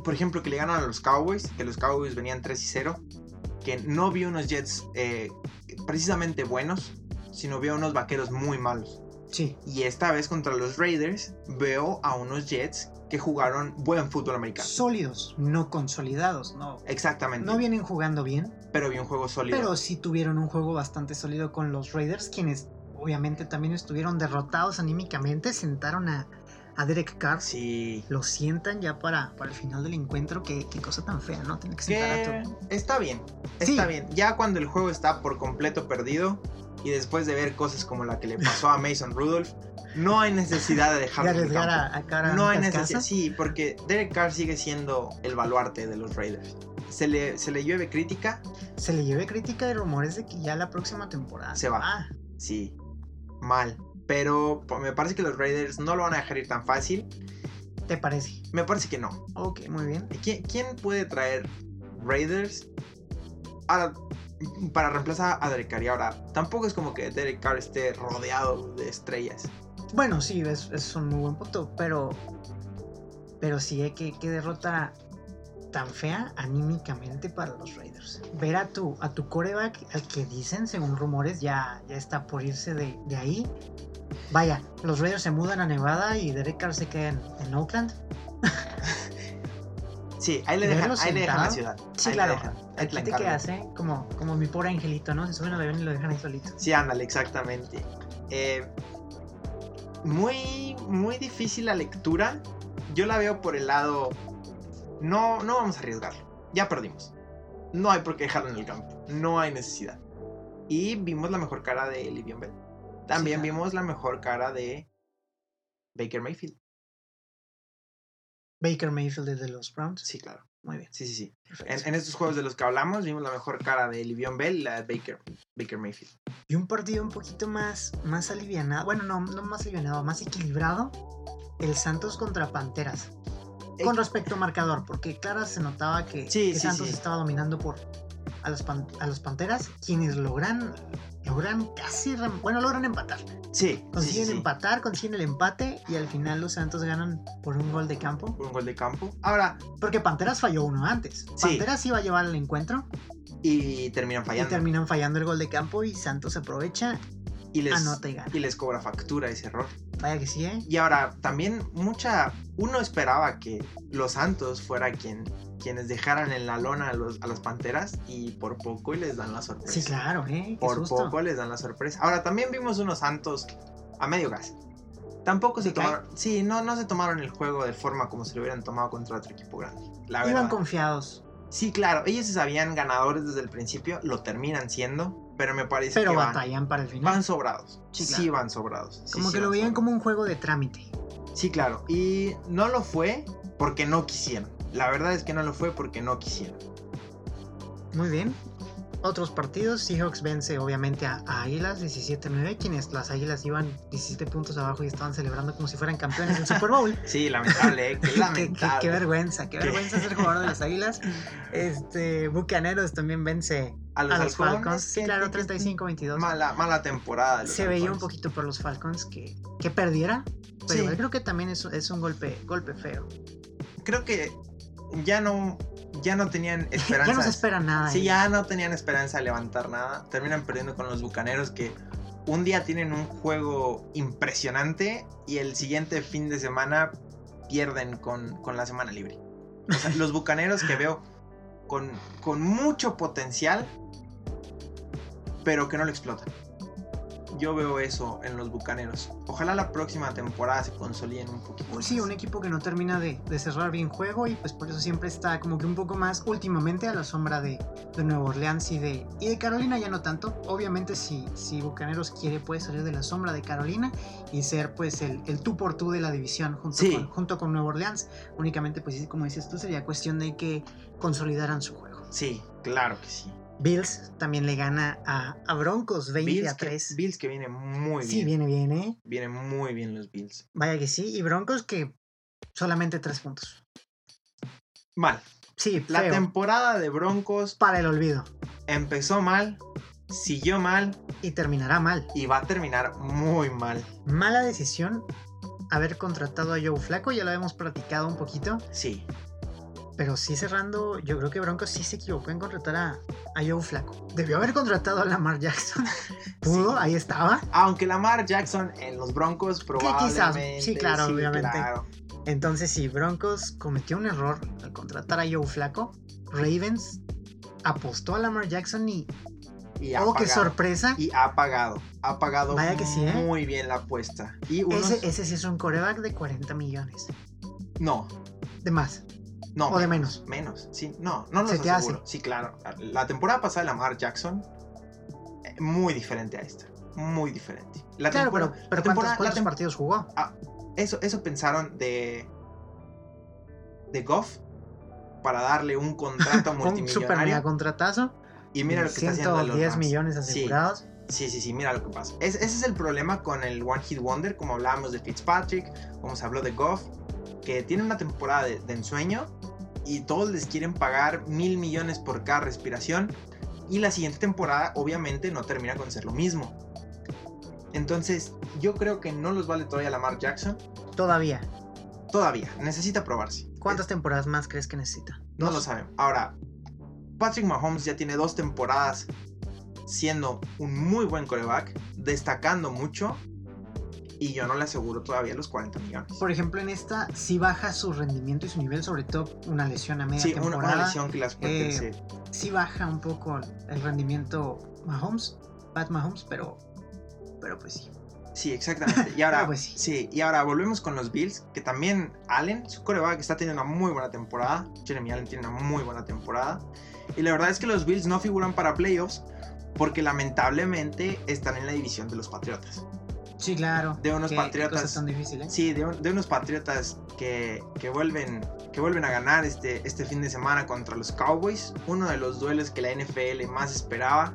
por ejemplo, que le ganan a los Cowboys, que los Cowboys venían 3 y 0, que no vi unos Jets eh, precisamente buenos, sino vi a unos vaqueros muy malos. Sí. Y esta vez contra los Raiders veo a unos Jets que jugaron buen fútbol americano. Sólidos, no consolidados, no. Exactamente. No vienen jugando bien, pero vi un juego sólido. pero sí tuvieron un juego bastante sólido con los Raiders, quienes obviamente también estuvieron derrotados anímicamente, sentaron a, a Derek Carr, Sí. lo sientan ya para, para el final del encuentro, qué, qué cosa tan fea, ¿no? Tener que sentar a tu... está bien, Sí. está bien. Ya cuando el juego está por completo perdido y después de ver cosas como la que le pasó a Mason Rudolph, no hay necesidad de de dejarlo en el arriesgar campo. a, a cara No hay necesidad, sí, porque Derek Carr sigue siendo el baluarte de los Raiders. Se le, se le llueve crítica, Se le lleve crítica y rumores de que ya la próxima temporada Se va. Sí, mal. Pero po- me parece que los Raiders no lo van a dejar ir tan fácil. ¿Te parece? Me parece que no. Ok, muy bien. ¿Quién, quién puede traer Raiders para reemplazar a Derek Carr? Y ahora, tampoco es como que Derek Carr esté rodeado de estrellas. Bueno, sí, es, es un muy buen punto, pero. Pero sí, eh, que, que derrota tan fea anímicamente para los Raiders. Ver a tu, a tu coreback, al que dicen, según rumores, ya, ya está por irse de, de ahí. Vaya, los Raiders se mudan a Nevada y Derek Carr se queda en, en Oakland. Sí, ahí le de dejan, ahí le dejan la ciudad. Sí, ahí claro. Le dejan, Aquí te quedas, ¿eh? Como, como mi pobre angelito, ¿no? Se suben al avión y lo dejan ahí solito. Sí, ándale, exactamente. Eh, muy, muy difícil la lectura. Yo la veo por el lado. No, no vamos a arriesgarlo. Ya perdimos. No hay por qué dejarlo en el campo. No hay necesidad. Y vimos la mejor cara de Livion Bell. También vimos la mejor cara de Baker Mayfield. Baker Mayfield de los Browns. Sí, claro. Muy bien. Sí, sí, sí. En, en estos juegos de los que hablamos, vimos la mejor cara de Livion Bell y la de Baker, Baker Mayfield. Y un partido un poquito más, más alivianado. Bueno, no, no más alivianado, más equilibrado. El Santos contra Panteras. Con Eh, respecto a marcador, porque claro se notaba que, Sí, que sí, Santos sí. estaba dominando por a los, pan- a los Panteras, quienes logran, logran casi, bueno, logran empatar. Sí, Consiguen sí, sí. empatar, consiguen el empate y al final los Santos ganan por un gol de campo. Un gol de campo. Ahora, Porque Panteras falló uno antes. Sí. Panteras iba a llevar el encuentro y terminan y fallando. terminan fallando el gol de campo y Santos aprovecha, y les, anota y gana. y les cobra factura ese error. Vaya que sí, ¿eh? Y ahora, también mucha. Uno esperaba que los Santos fuera quien, quienes dejaran en la lona a, los, a las panteras y por poco y les dan la sorpresa. Sí, claro, ¿eh? Qué Por susto. poco les dan la sorpresa. Ahora, también vimos unos Santos a medio gas. Tampoco se tomaron. Sí, no, no se tomaron el juego de forma como se lo hubieran tomado contra otro equipo grande. La Iban verdad. confiados, Sí, claro, ellos se sabían ganadores desde el principio, lo terminan siendo, pero me parece pero que van, batallan para el final. van sobrados. Sí, van sobrados. Sí, como sí que lo van veían sobrados. como un juego de trámite. Sí, claro. Y no lo fue porque no quisieron. La verdad es que no lo fue porque no quisieron. Muy bien. Otros partidos, Seahawks vence obviamente a, a Águilas 17-9, quienes las Águilas iban 17 puntos abajo y estaban celebrando como si fueran campeones del Super Bowl. Sí, lamentable, ¿eh? Qué Qué, qué- lamentable. qué vergüenza, qué Qué- vergüenza ser jugador de las Águilas. Este, Bucaneros también vence a los, a los Falcons. Sí, claro, que- 35-22. Mala, mala temporada. Se veía un poquito por los Falcons que, que perdiera, pero Sí. creo que también es, es un golpe, golpe feo. Creo que ya no, ya no tenían esperanza. ya no se espera nada. Sí, ya no tenían esperanza de levantar nada. Terminan perdiendo con los bucaneros que un día tienen un juego impresionante y el siguiente fin de semana pierden con, con la semana libre. O sea, los bucaneros que veo con, con mucho potencial, pero que no lo explotan. Yo veo eso en los bucaneros. Ojalá la próxima temporada se consoliden un poquito. Pues sí, un equipo que no termina de, de cerrar bien juego y pues por eso siempre está como que un poco más últimamente a la sombra de, de Nueva Orleans y de, y de Carolina ya no tanto. Obviamente si, si Bucaneros quiere puede salir de la sombra de Carolina y ser pues el, el tú por tú de la división junto, Sí. con, junto con Nueva Orleans. Únicamente pues como dices tú sería cuestión de que consolidaran su juego. Sí, claro que sí. Bills también le gana a, a Broncos 20 Bills a que, 3. Bills que viene muy sí, bien. viene bien, ¿eh? Vienen muy bien los Bills. Vaya que sí. Y Broncos que solamente 3 puntos. Mal. Sí, La feo. temporada de Broncos para el olvido. empezó mal, siguió mal Y terminará mal. y va a terminar muy mal. Mala decisión haber contratado a Joe Flaco, ya lo habíamos platicado un poquito. Sí. Pero sí cerrando, yo creo que Broncos sí se equivocó en contratar a, a Joe Flaco. Debió haber contratado a Lamar Jackson. Pudo, Sí. ahí estaba. Aunque Lamar Jackson en los Broncos probablemente. sí, claro, obviamente. claro. Entonces sí, Broncos cometió un error al contratar a Joe Flaco. Ravens apostó a Lamar Jackson y, Y ha oh, qué sorpresa. Y ha pagado. Ha pagado Vaya que sí, ¿eh? muy bien la apuesta. Y unos... Ese, ese sí es un coreback de 40 millones. No, De más. No. O de menos. Menos, sí, no, no nos Se te aseguro. Sí, claro. La temporada pasada de Lamar Jackson, eh, muy diferente a esta. Muy diferente. La Claro, pero, pero la ¿cuántos, temporada- la cuántos tem- partidos jugó? eso, eso pensaron de. de Goff para darle un contrato Un super mega multimillonario. contratazo. y mira lo que está haciendo los 110 Rams. millones Sí. asegurados. Sí, sí, sí, mira lo que pasa. Es- ese es el problema con el One Hit Wonder, como hablábamos de Fitzpatrick, como se habló de Goff, que tiene una temporada de, de ensueño y todos les quieren pagar mil millones por cada respiración y la siguiente temporada obviamente no termina con ser lo mismo. Entonces, yo creo que no los vale todavía Lamar Jackson. Todavía. Todavía, necesita probarse. ¿Cuántas temporadas más crees que necesita? No ¿Dos? lo sabemos. Ahora, Patrick Mahomes ya tiene dos temporadas siendo un muy buen coreback, destacando mucho. Y yo no le aseguro todavía los 40 millones. Por ejemplo, en esta sí baja su rendimiento y su nivel, sobre todo una lesión a media Sí, una, temporada. una lesión que las puede eh, ser. Sí baja un poco el rendimiento Mahomes, Pat Mahomes, pero, pero pues sí. Sí, exactamente. Y ahora, pues sí. sí, y ahora volvemos con los Bills, que también Allen, su coreback, está teniendo una muy buena temporada. Jeremy Allen tiene una muy buena temporada. Y la verdad es que los Bills no figuran para playoffs porque lamentablemente están en la división de los Patriotas. Sí, claro. De unos Patriotas. cosas tan difíciles. Sí, de, un- de unos Patriotas que, que vuelven, que vuelven a ganar este, este fin de semana contra los Cowboys. Uno de los duelos que la NFL más esperaba.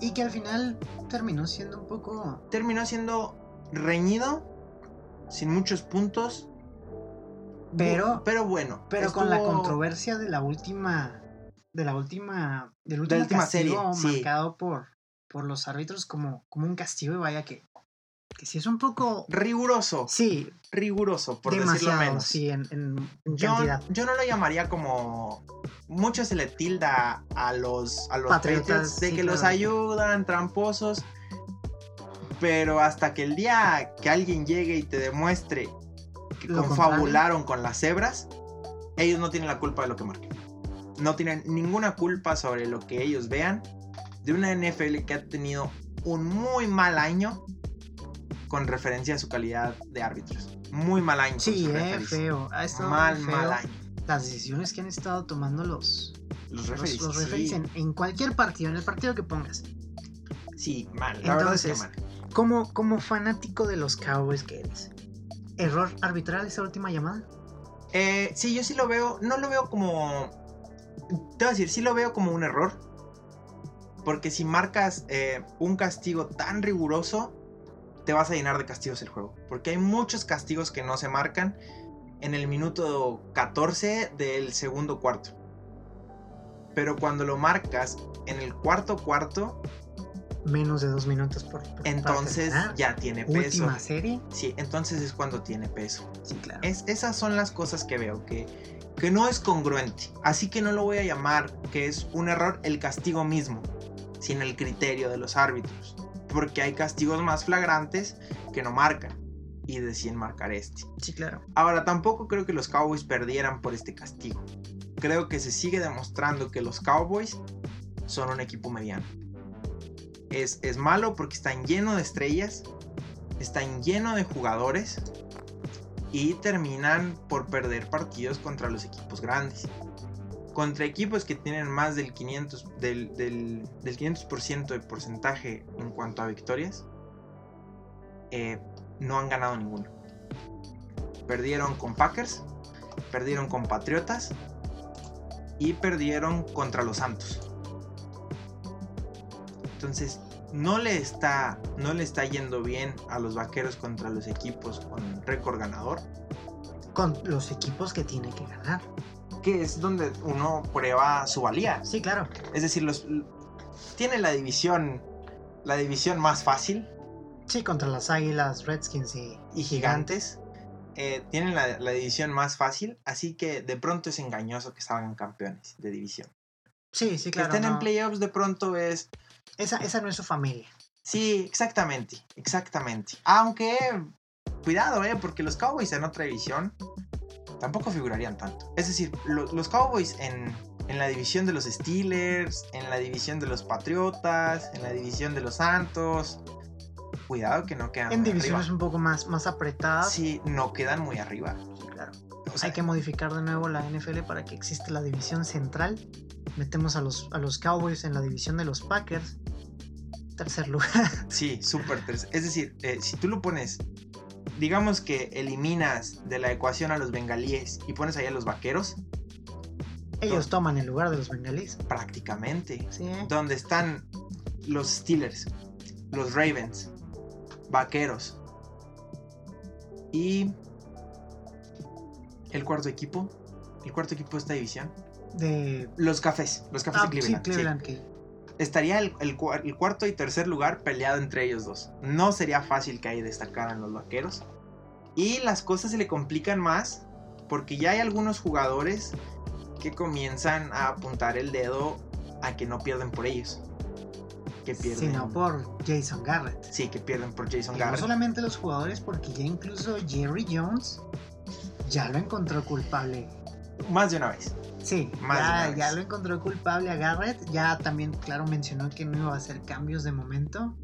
Y que al final terminó siendo un poco. Terminó siendo reñido, sin muchos puntos. Pero, pero bueno. pero con la controversia de la última. De la última. Del la último última castigo serie, sí. marcado por, por los árbitros como, como un castigo. Y vaya que. Que sí es un poco. Riguroso, Sí, riguroso, por decirlo demasiado. menos. Sí, en, en- en Yo, cantidad. yo no lo llamaría como. Mucho se le tilda a los, a los Patriotas, Patriots de sí, que los ayudan, tramposos. Pero hasta que el día que alguien llegue y te demuestre que Lo confabularon con las cebras, ellos no tienen la culpa de lo que marquen. No tienen ninguna culpa sobre lo que ellos vean de una NFL que ha tenido un muy mal año con referencia a su calidad de árbitros. Muy mal año. Sí, eh, feo. Ha estado Mal, feo mal año. las decisiones que han estado tomando los, Los los, referees. los referees en, en cualquier partido, en el partido que pongas. Sí, mal. La verdad es que Entonces, mal. Como, como fanático de los Cowboys que eres, ¿error arbitral esa última llamada? Eh, sí, yo sí lo veo. No lo veo como. Te voy a decir, sí lo veo como un error. Porque si marcas eh, un castigo tan riguroso, te vas a llenar de castigos el juego. Porque hay muchos castigos que no se marcan en el minuto 14 del segundo cuarto. Pero cuando lo marcas en el cuarto cuarto, Menos de dos minutos por. por entonces parte. Ya tiene peso. Última serie. Sí, entonces es cuando tiene peso. Sí, claro. Es, esas son las cosas que veo, que, que no es congruente. Así que no lo voy a llamar que es un error el castigo mismo, sino el criterio de los árbitros. Porque hay castigos más flagrantes que no marcan y deciden marcar este. Sí, claro. Ahora, tampoco creo que los Cowboys perdieran por este castigo. Creo que se sigue demostrando que los Cowboys son un equipo mediano. Es, es malo porque están llenos de estrellas, están llenos de jugadores y terminan por perder partidos contra los equipos grandes. Contra equipos que tienen más del 500%, del, del, del 500 de porcentaje en cuanto a victorias, eh, no han ganado ninguno. Perdieron con Packers, perdieron con Patriotas y perdieron contra los Santos. Entonces, no le está no le está yendo bien a los Vaqueros contra los equipos con récord ganador, Con los equipos que tiene que ganar. Que es donde uno prueba su valía. Sí, claro. Es decir, los tiene la división la división más fácil Sí, contra las Águilas, Redskins y, y gigantes. eh, tienen la, la división más fácil, así que de pronto es engañoso que salgan campeones de división. Sí, sí, Que claro. estén en playoffs de pronto es... Esa, esa no es su familia. Sí, exactamente, exactamente. Aunque, cuidado, eh, porque los Cowboys en otra división tampoco figurarían tanto. Es decir, lo- los Cowboys en, en la división de los Steelers, en la división de los Patriotas, en la división de los Santos. Cuidado que no quedan En muy divisiones arriba. un poco más, más apretadas. Sí, no quedan muy arriba. Sí, claro. O sea, Hay que modificar de nuevo la NFL para que exista la división central. Metemos a los, a los Cowboys en la división de los Packers. Tercer lugar. Sí, súper tercer- Es decir, eh, si tú lo pones, digamos que eliminas de la ecuación a los bengalíes y pones ahí a los vaqueros, Ellos toman el lugar de los bengalíes. prácticamente. Sí. Donde están los Steelers, los Ravens, vaqueros y el cuarto equipo, el cuarto equipo de esta división, De. los cafés, los cafés Ah, de sí, Cleveland. sí. Cleveland, que estaría el, el cua- el cuarto y tercer lugar peleado entre ellos dos. No sería fácil que ahí destacaran los vaqueros. Y las cosas se le complican más porque ya hay algunos jugadores que comienzan a apuntar el dedo a que no pierden por ellos. que pierden. Sino por Jason Garrett. Sí, que pierden por Jason Y Garrett. no solamente los jugadores, porque ya incluso Jerry Jones ya lo encontró culpable. Más de una vez. Sí, Más de ya, ya lo encontró culpable a Garrett. Ya también, claro, mencionó que no iba a hacer cambios de momento.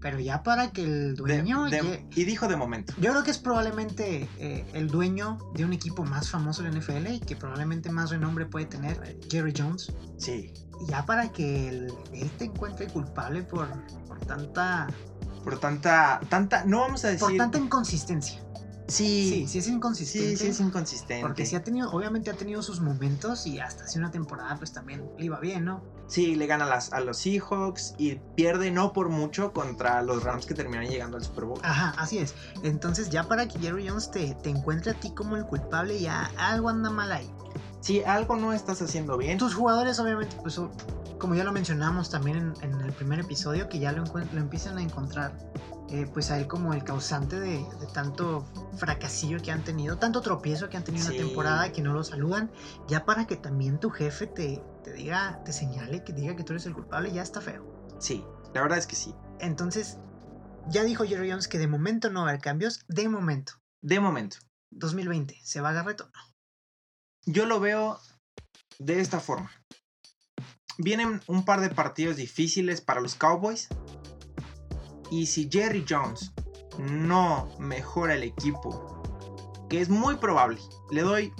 Pero ya para que el De- dueño. de- lle- y dijo de momento. Yo creo que es probablemente eh, el dueño de un equipo más famoso de la NFL y que probablemente más renombre puede tener, Jerry Jones. Sí. Ya para que él, él te encuentre culpable por, por tanta Por tanta, tanta, no vamos a decir. por tanta inconsistencia. Sí, sí, sí es sí, inconsistente. sí es inconsistente. Porque sí ha tenido, obviamente ha tenido sus momentos y hasta hace una temporada pues también le iba bien, ¿no? Sí, le gana a, las, a los Seahawks y pierde no por mucho contra los Rams que terminan llegando al Super Bowl. Ajá, así es. Entonces ya para que Jerry Jones te, te encuentre a ti como el culpable, ya algo anda mal ahí. Si algo no estás haciendo bien, Tus jugadores obviamente, pues como ya lo mencionamos también en, en el primer episodio, que ya lo, lo empiezan a encontrar eh, pues a él como el causante de, de tanto fracasillo que han tenido, tanto tropiezo que han tenido en Sí. la temporada, que no lo saludan, ya para que también tu jefe te, te diga, te señale, que diga que tú eres el culpable, ya está feo. sí, la verdad es que sí. Entonces, ya dijo Jerry Jones que de momento no va a haber cambios, de momento. De momento, 2020, ¿se va a Garrett o no? yo lo veo de esta forma. Vienen un par de partidos difíciles para los Cowboys. Y si Jerry Jones no mejora el equipo, que es muy probable, le doy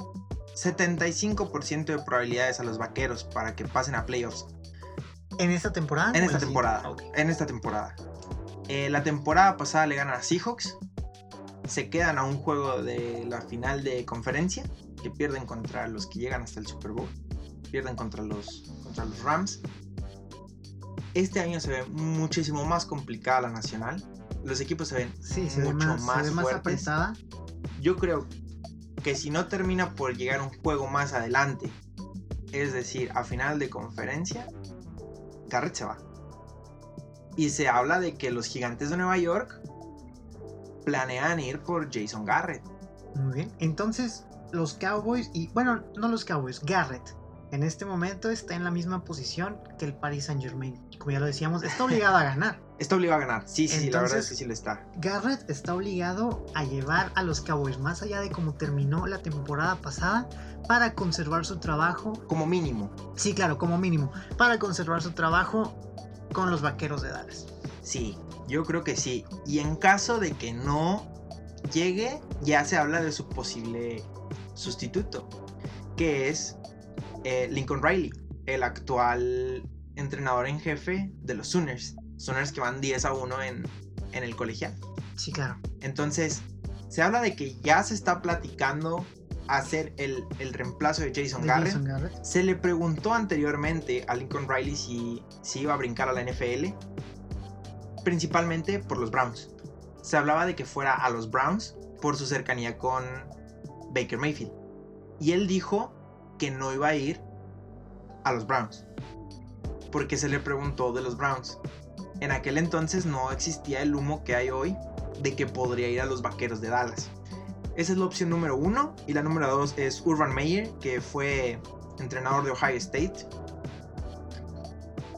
75% de probabilidades a los vaqueros para que pasen a playoffs ¿En esta temporada? en esta temporada. En esta temporada. Eh, la temporada pasada le ganan a Seahawks. Se quedan a un juego de la final de conferencia. Que pierden contra los que llegan hasta el Super Bowl. Pierden contra los, contra los Rams. Este año se ve muchísimo más complicada la nacional. Los equipos se ven Sí, se ve mucho más, se más ve más fuertes. apretada. Yo creo que si no termina por llegar un juego más adelante, es decir, a final de conferencia, Garrett se va. Y se habla de que los gigantes de Nueva York planean ir por Jason Garrett. Muy bien. Entonces, los Cowboys, y bueno, no los Cowboys, Garrett, en este momento está en la misma posición que el Paris Saint Germain. Como ya lo decíamos, está obligado a ganar. Está obligado a ganar. Sí, sí, sí, la verdad es Entonces- que sí lo está. Garrett está obligado a llevar a los Cowboys más allá de cómo terminó la temporada pasada para conservar su trabajo. Como mínimo. Sí, claro, como mínimo, para conservar su trabajo con los Vaqueros de Dallas. Sí, yo creo que sí. Y en caso de que no llegue, ya se habla de su posible sustituto, que es eh, Lincoln Riley, el actual entrenador en jefe de los Sooners. Sooners que van 10 a 1 en, en el colegial. Sí, claro. Entonces, se habla de que ya se está platicando hacer el, el reemplazo de Jason De Garrett. Jason Garrett. Se le preguntó anteriormente a Lincoln Riley si, si iba a brincar a la NFL, principalmente por los Browns. Se hablaba de que fuera a los Browns por su cercanía con Baker Mayfield. Y él dijo que no iba a ir a los Browns, porque se le preguntó de los Browns. En aquel entonces no existía el humo que hay hoy de que podría ir a los Vaqueros de Dallas. Esa es la opción número uno. Y la número dos es Urban Meyer, que fue entrenador de Ohio State.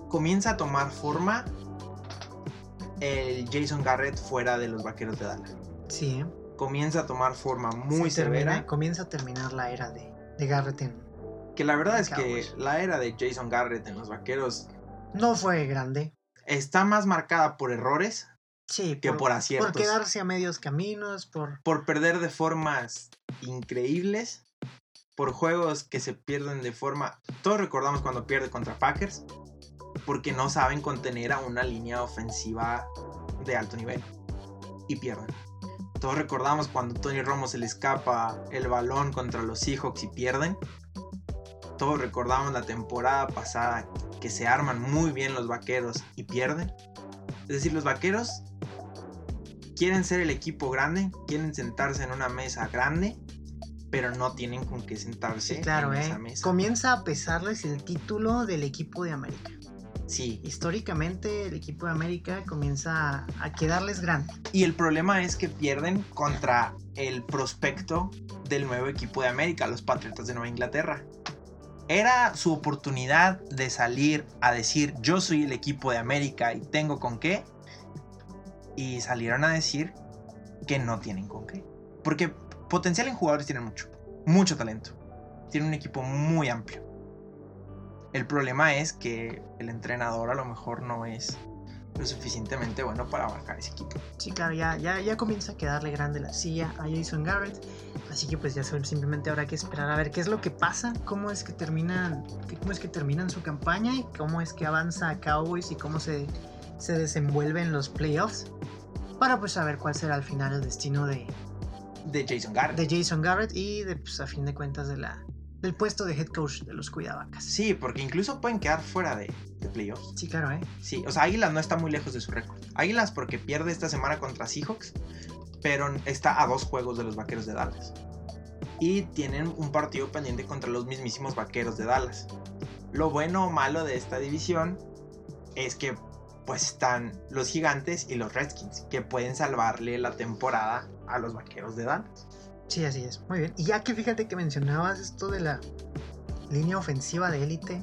Comienza a tomar forma el Jason Garrett fuera de los Vaqueros de Dallas. Sí. Comienza a tomar forma muy Se termina- severa. comienza a terminar la era de, de Garrett en, Que la verdad es que la era de Jason Garrett en los Vaqueros No fue grande. está más marcada por errores Sí, que por aciertos. Por quedarse a medios caminos, por... por perder de formas increíbles, por juegos que se pierden de forma... Todos recordamos cuando pierde contra Packers, porque no saben contener a una línea ofensiva de alto nivel y pierden. Todos recordamos cuando Tony Romo se le escapa el balón contra los Seahawks y pierden. Todos recordamos la temporada pasada que se arman muy bien los vaqueros y pierden. Es decir, los vaqueros quieren ser el equipo grande, quieren sentarse en una mesa grande, pero no tienen con qué sentarse Sí, claro, en ¿eh? esa mesa. Comienza a pesarles el título del equipo de América. Sí, Históricamente el equipo de América comienza a, a quedarles grande. y el problema es que pierden contra el prospecto del nuevo equipo de América, los Patriotas de Nueva Inglaterra. Era su oportunidad de salir a decir yo soy el equipo de América y tengo con qué. Y salieron a decir que no tienen con qué. Porque potencial en jugadores tienen mucho. Mucho talento. Tienen un equipo muy amplio. El problema es que el entrenador a lo mejor no es lo suficientemente bueno para abarcar ese equipo. Sí, claro, ya, ya, ya comienza a quedarle grande la silla a Jason Garrett. Así que pues ya simplemente habrá que esperar a ver qué es lo que pasa, cómo es que terminan, cómo es que terminan su campaña y cómo es que avanza Cowboys y cómo se, se desenvuelve en los playoffs. Para pues saber cuál será al final el destino de, de Jason Garrett. De Jason Garrett y de, pues, a fin de cuentas de la, del puesto de head coach de los Cuidavacas. Sí, porque incluso pueden quedar fuera de, de playoffs. Sí, claro, ¿eh? Sí, o sea, Águilas no está muy lejos de su récord. Águilas porque pierde esta semana contra Seahawks, pero está a dos juegos de los Vaqueros de Dallas. Y tienen un partido pendiente contra los mismísimos Vaqueros de Dallas. Lo bueno o malo de esta división es que pues están los Gigantes y los Redskins, que pueden salvarle la temporada a los Vaqueros de Dallas. Sí, así es. Muy bien. Y ya que fíjate que mencionabas esto de la línea ofensiva de élite,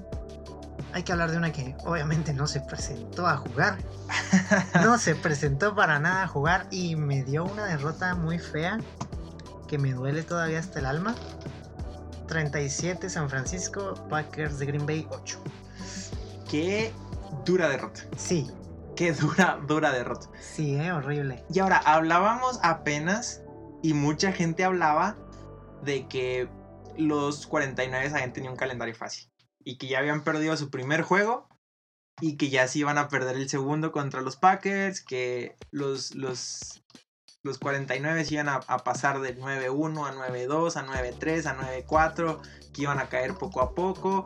hay que hablar de una que obviamente no se presentó a jugar. No se presentó para nada a jugar y me dio una derrota muy fea que me duele todavía hasta el alma. 37 San Francisco, Packers de Green Bay 8. Qué dura derrota. Sí. Qué dura, dura derrota. Sí, eh, horrible. Y ahora, hablábamos apenas y mucha gente hablaba de que los 49 habían tenido un calendario fácil y que ya habían perdido su primer juego y que ya se iban a perder el segundo contra los Packers, que los, los, los 49 iban a, a pasar de 9-1 a 9-2, a 9-3, a 9-4, que iban a caer poco a poco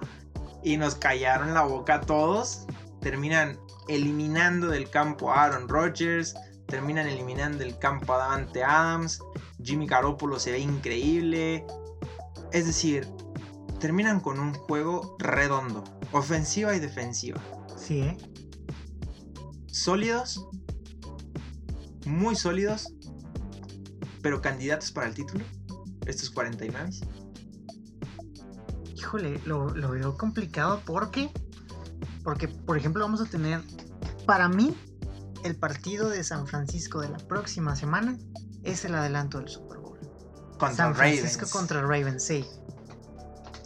y nos callaron la boca a todos. Terminan eliminando del campo a Aaron Rodgers, terminan eliminando del campo a Davante Adams, Jimmy Garoppolo se ve increíble. Es decir, terminan con un juego redondo, ofensiva y defensiva. Sí, ¿eh? Sólidos, muy sólidos, pero candidatos para el título, estos 49. Híjole, lo, lo veo complicado porque, porque, por ejemplo, vamos a tener, para mí, el partido de San Francisco de la próxima semana es el adelanto del Super Bowl. Contra San Francisco Ravens. contra Ravens, sí.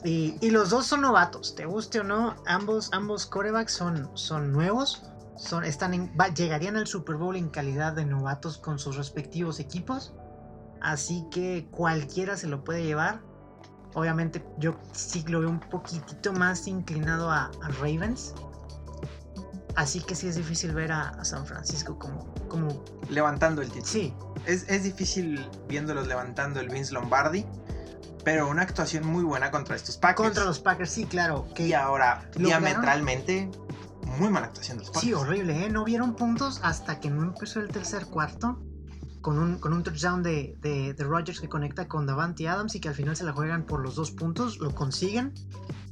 Y, y los dos son novatos, te guste o no, ambos, ambos corebacks son, son nuevos, son, están en- va- llegarían al Super Bowl en calidad de novatos con sus respectivos equipos, así que cualquiera se lo puede llevar. Obviamente yo sí lo veo un poquitito más inclinado a, a Ravens, así que sí es difícil ver a, a San Francisco como, como... Levantando el título. Sí, Es, es difícil viéndolos levantando el Vince Lombardi, pero una actuación muy buena contra estos Packers. contra los Packers, sí, claro. Que, Y ahora, diametralmente, muy mala actuación de los Packers. Sí, horrible, ¿eh? No vieron puntos hasta que no empezó el tercer cuarto. Con un, con un touchdown de, de, de Rodgers que conecta con Davante Adams y que al final se la juegan por los dos puntos, lo consiguen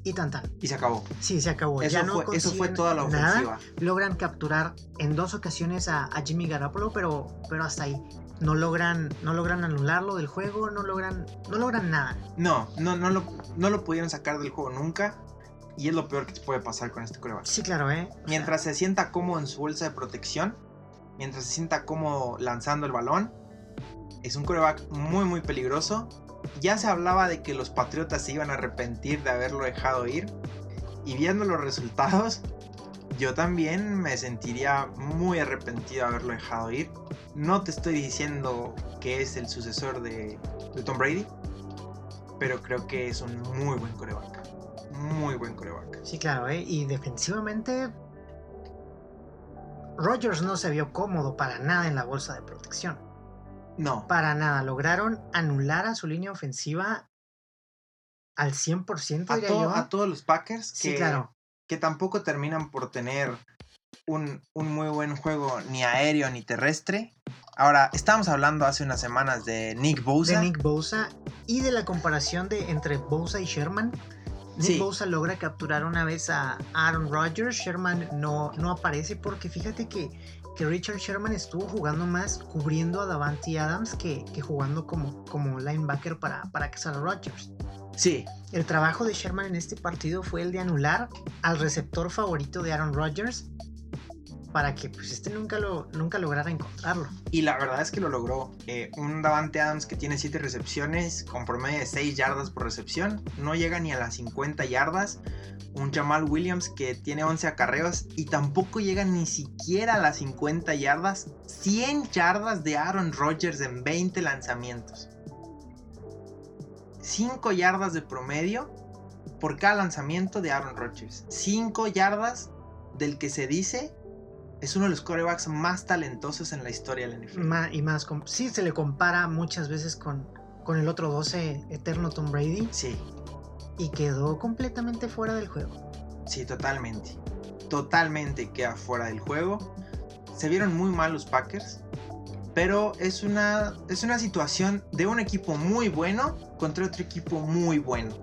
y tan tan. Y se acabó. Sí, se acabó. Eso, ya no fue, eso fue consiguen toda la nada. ofensiva. Logran capturar en dos ocasiones a, a Jimmy Garoppolo, pero, pero hasta ahí. No logran, no logran anularlo del juego, no logran, no logran nada. No, no, no, lo, no lo pudieron sacar del juego nunca. Y es lo peor que te puede pasar con este coreback. Sí, claro, ¿eh? O sea, Mientras se sienta cómodo en su bolsa de protección, mientras se sienta cómodo lanzando el balón, es un coreback muy, muy peligroso. Ya se hablaba de que los Patriotas se iban a arrepentir de haberlo dejado ir. Y viendo los resultados, yo también me sentiría muy arrepentido de haberlo dejado ir. No te estoy diciendo que es el sucesor de, de Tom Brady, pero creo que es un muy buen coreback. Muy buen coreback. Sí, claro, ¿eh? Y defensivamente, Rodgers no se vio cómodo para nada en la bolsa de protección. No, Para nada. Lograron anular a su línea ofensiva al 100%, a, diría yo. a todos los Packers Sí, que, claro. que tampoco terminan por tener un, un muy buen juego ni aéreo ni terrestre. Ahora, estábamos hablando hace unas semanas de Nick Bosa. De Nick Bosa y de la comparación de entre Bosa y Sherman. Nick Sí. Bosa logra capturar una vez a Aaron Rodgers. Sherman no, no aparece porque fíjate que, que Richard Sherman estuvo jugando más cubriendo a Davante Adams que, que jugando como, como linebacker para, para cazar a Rodgers. Sí. El trabajo de Sherman en este partido fue el de anular al receptor favorito de Aaron Rodgers para que pues este nunca lo nunca lograra encontrarlo. Y la verdad es que lo logró. Un Davante Adams que tiene 7 recepciones con promedio de 6 yardas por recepción, no llega ni a las 50 yardas. Un Jamal Williams que tiene 11 acarreos y tampoco llega ni siquiera a las 50 yardas. 100 yardas de Aaron Rodgers en 20 lanzamientos. 5 yardas de promedio por cada lanzamiento de Aaron Rodgers. 5 yardas del que se dice es uno de los corebacks más talentosos en la historia del NFL. y más, sí se le compara muchas veces con, con el otro 12 eterno Tom Brady. Sí. Y quedó completamente fuera del juego. Sí, totalmente. Totalmente queda fuera del juego. Se vieron muy mal los Packers. Pero es una, es una situación de un equipo muy bueno contra otro equipo muy bueno.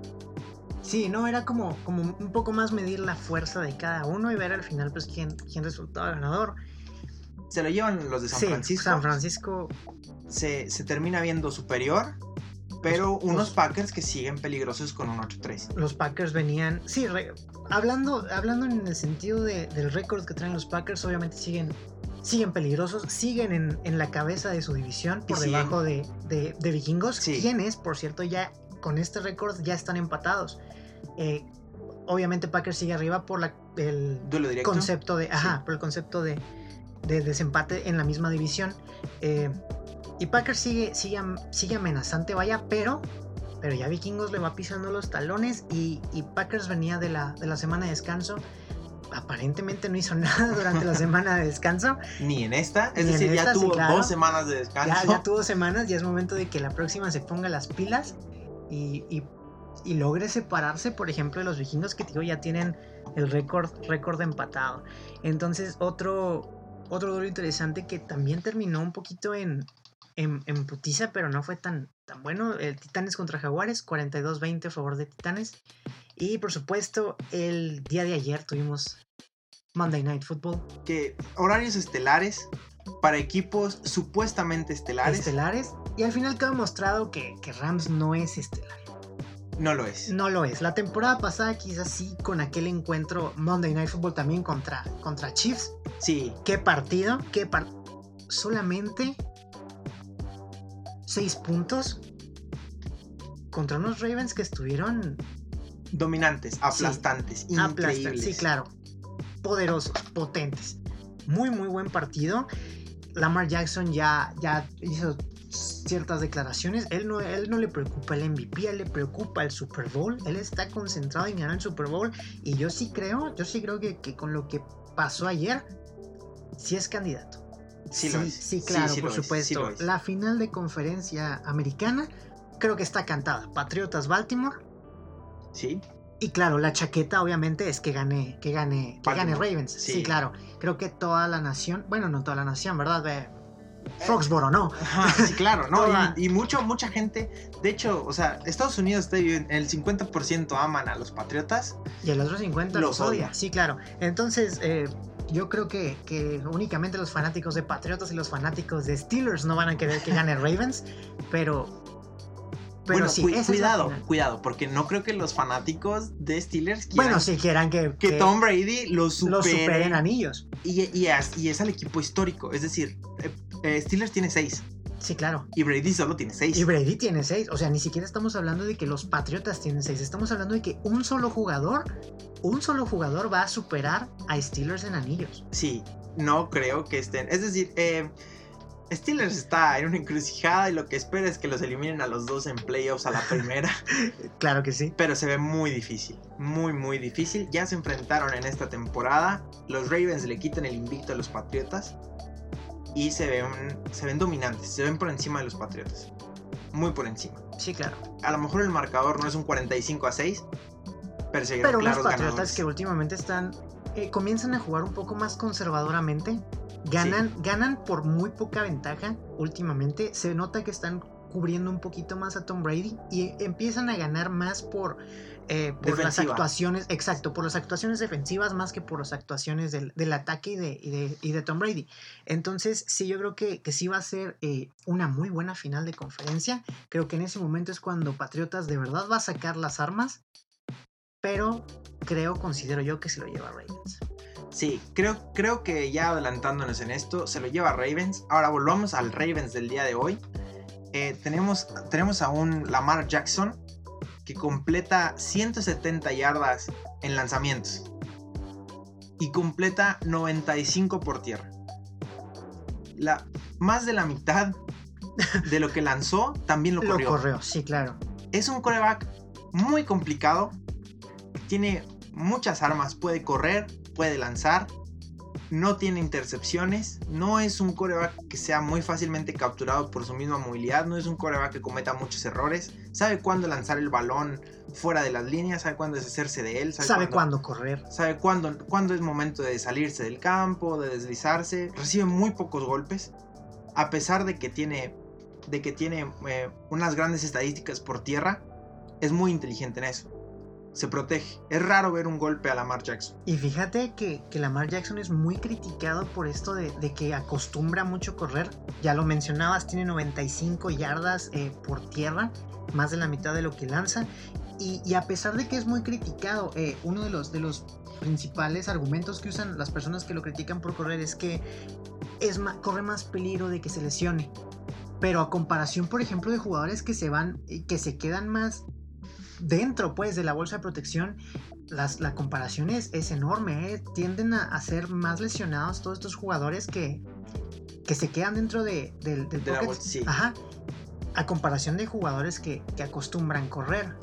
Sí, no, era como, como un poco más medir la fuerza de cada uno y ver al final pues quién, quién resultaba ganador. Se lo llevan los de San sí, Francisco. San Francisco se, se, termina viendo superior, pero los, unos los, Packers que siguen peligrosos con un 8-3. Los Packers venían, sí, re, hablando, hablando en el sentido de, del récord que traen los Packers, obviamente siguen siguen peligrosos, siguen en, en, la cabeza de su división por debajo de, de, de, vikingos, Sí. quienes, por cierto, ya con este récord ya están empatados. Eh, obviamente Packers sigue arriba por la, el Duelo concepto de, ajá, por el concepto de, de, desempate en la misma división. Eh, y Packers sigue, sigue, sigue amenazante, vaya, pero pero ya Vikingos le va pisando los talones y, y Packers venía de la, de la semana de descanso aparentemente no hizo nada durante la semana de descanso. Ni en esta, es Ni decir, ya esta, sí, tuvo claro. dos semanas de descanso. Ya, ya, tuvo semanas, ya es momento de que la próxima se ponga las pilas y, y, y logre separarse, por ejemplo, de los vikingos que digo, ya tienen el récord récord empatado. Entonces, otro, otro duelo interesante que también terminó un poquito en, en, en putiza, pero no fue tan, tan bueno. El Titanes contra Jaguares, 42-20 a favor de Titanes. Y por supuesto, el día de ayer tuvimos Monday Night Football. Que horarios estelares para equipos supuestamente estelares. Estelares. Y al final quedó demostrado que, que, Rams no es estelar. No lo es. No lo es. La temporada pasada quizás sí con aquel encuentro Monday Night Football también contra, contra Chiefs. Sí. ¿Qué partido? ¿Qué par Solamente 6 puntos contra unos Ravens que estuvieron dominantes, aplastantes, sí, increíbles. Aplastan, sí, claro. Poderosos, potentes. Muy, muy buen partido. Lamar Jackson ya, ya hizo ciertas declaraciones. Él no, él no le preocupa el MVP, él le preocupa el Super Bowl. Él está concentrado en ganar el Super Bowl. Y yo sí creo, yo sí creo que, que con lo que pasó ayer, sí es candidato. Sí, sí, lo es. sí claro, sí, por supuesto. La final de conferencia americana creo que está cantada. Patriotas Baltimore. Sí. Y claro, la chaqueta obviamente es que gane, que gane, que gane Ravens. Sí. sí. claro. Creo que toda la nación, bueno, no toda la nación, ¿verdad? Eh, Foxboro, ¿no? Ajá, sí, claro, ¿no? y, y, mucho, mucha gente, de hecho, o sea, Estados Unidos el 50% aman a los Patriotas. Y el otro 50% los odia. odia. Sí, claro. Entonces, eh, yo creo que, que, únicamente los fanáticos de Patriotas y los fanáticos de Steelers no van a querer que gane Ravens, pero pero bueno, sí, cu cuidado, cuidado, porque no creo que los fanáticos de Steelers quieran, bueno, si quieran que, que, que Tom Brady los supere, los superen anillos. Y, y, es, y, es, al equipo histórico, es decir, eh, Steelers tiene seis. Sí, claro. Y Brady solo tiene seis. Y Brady tiene seis. O sea, ni siquiera estamos hablando de que los Patriotas tienen seis. Estamos hablando de que un solo jugador, un solo jugador va a superar a Steelers en anillos. Sí, no creo que estén. Es decir, eh, Steelers está en una encrucijada y lo que espera es que los eliminen a los dos en playoffs a la primera. claro que sí. Pero se ve muy difícil, muy muy difícil. Ya se enfrentaron en esta temporada. Los Ravens le quitan el invicto a los Patriotas y se ven, se ven dominantes, se ven por encima de los Patriotas. Muy por encima. Sí, claro. A lo mejor el marcador no es un 45 a 6, pero se Pero Patriotas ganadores. que últimamente están eh, comienzan a jugar un poco más conservadoramente. Ganan, sí. ganan por muy poca ventaja últimamente. Se nota que están cubriendo un poquito más a Tom Brady y empiezan a ganar más por, eh, por las actuaciones, exacto, por las actuaciones defensivas más que por las actuaciones del, del ataque y de, y, de, y de Tom Brady. Entonces, sí, yo creo que, que sí va a ser eh, una muy buena final de conferencia. Creo que en ese momento es cuando Patriotas de verdad va a sacar las armas, pero creo, considero yo que se lo lleva Ravens. Sí, creo, creo que ya adelantándonos en esto, se lo lleva Ravens. Ahora volvamos al Ravens del día de hoy. Eh, tenemos, tenemos a un Lamar Jackson que completa 170 yardas en lanzamientos y completa 95 por tierra. La, más de la mitad de lo que lanzó también lo Lo corrió. corrió, sí, claro. Es un coreback muy complicado. Tiene muchas armas. Puede correr, puede lanzar. No tiene intercepciones. No es un coreback que sea muy fácilmente capturado por su misma movilidad. No es un coreback que cometa muchos errores. Sabe cuándo lanzar el balón fuera de las líneas. Sabe cuándo deshacerse de él. Sabe, Sabe cuándo, cuándo correr. sabe cuándo, cuándo es momento de salirse del campo, de deslizarse. Recibe muy pocos golpes. A pesar de que tiene, de que tiene eh, unas grandes estadísticas por tierra, es muy inteligente en eso. Se protege. Es raro ver un golpe a Lamar Jackson. Y fíjate que, que Lamar Jackson es muy criticado por esto de, de que acostumbra mucho correr. Ya lo mencionabas, tiene 95 yardas eh, por tierra, más de la mitad de lo que lanza. Y, a pesar de que es muy criticado, eh, uno de los, de los principales argumentos que usan las personas que lo critican por correr es que es corre más peligro de que se lesione. Pero a comparación, por ejemplo, de jugadores que se van, eh, que se quedan más dentro, pues, de la bolsa de protección, las- la comparación es, es enorme. ¿eh? Tienden a, a ser más lesionados todos estos jugadores que, que se quedan dentro de, del, del De la bolsa, sí. Ajá. A comparación de jugadores que, que acostumbran correr.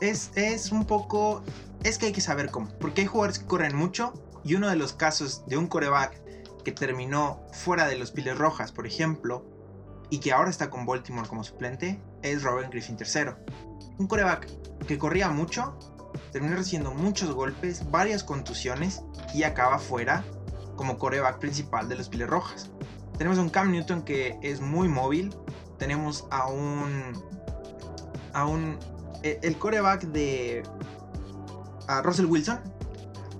Es, es un poco... Es que hay que saber cómo. Porque hay jugadores que corren mucho. Y uno de los casos de un coreback que terminó fuera de los Piles Rojas, por ejemplo, y que ahora está con Baltimore como suplente, es Robert Griffin III. Un coreback que corría mucho, terminó recibiendo muchos golpes, varias contusiones y acaba fuera como coreback principal de los Piles Rojas. Tenemos a un Cam Newton que es muy móvil. Tenemos a un. a un. e- El coreback de. a Russell Wilson.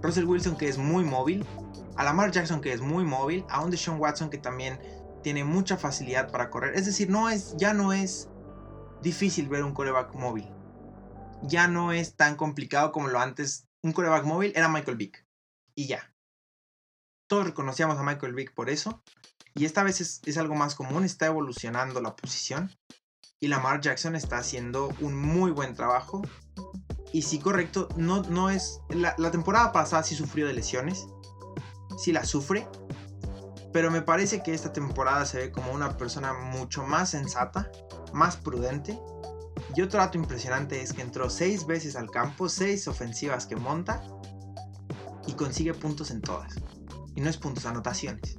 Russell Wilson que es muy móvil. A Lamar Jackson que es muy móvil. A un Deshaun Watson que también tiene mucha facilidad para correr. Es decir, no es, ya no es difícil ver un coreback móvil. Ya no es tan complicado como lo antes. Un coreback móvil era Michael Vick. Y ya. Todos reconocíamos a Michael Vick por eso. Y esta vez es, es algo más común. Está evolucionando la posición. Y Lamar Jackson está haciendo un muy buen trabajo. Y sí, correcto. No, no es. La, la temporada pasada sí sufrió de lesiones. Sí la sufre. Pero me parece que esta temporada se ve como una persona mucho más sensata, más prudente. Y otro dato impresionante es que entró seis veces al campo, seis ofensivas que monta y consigue puntos en todas. Y no es puntos, anotaciones.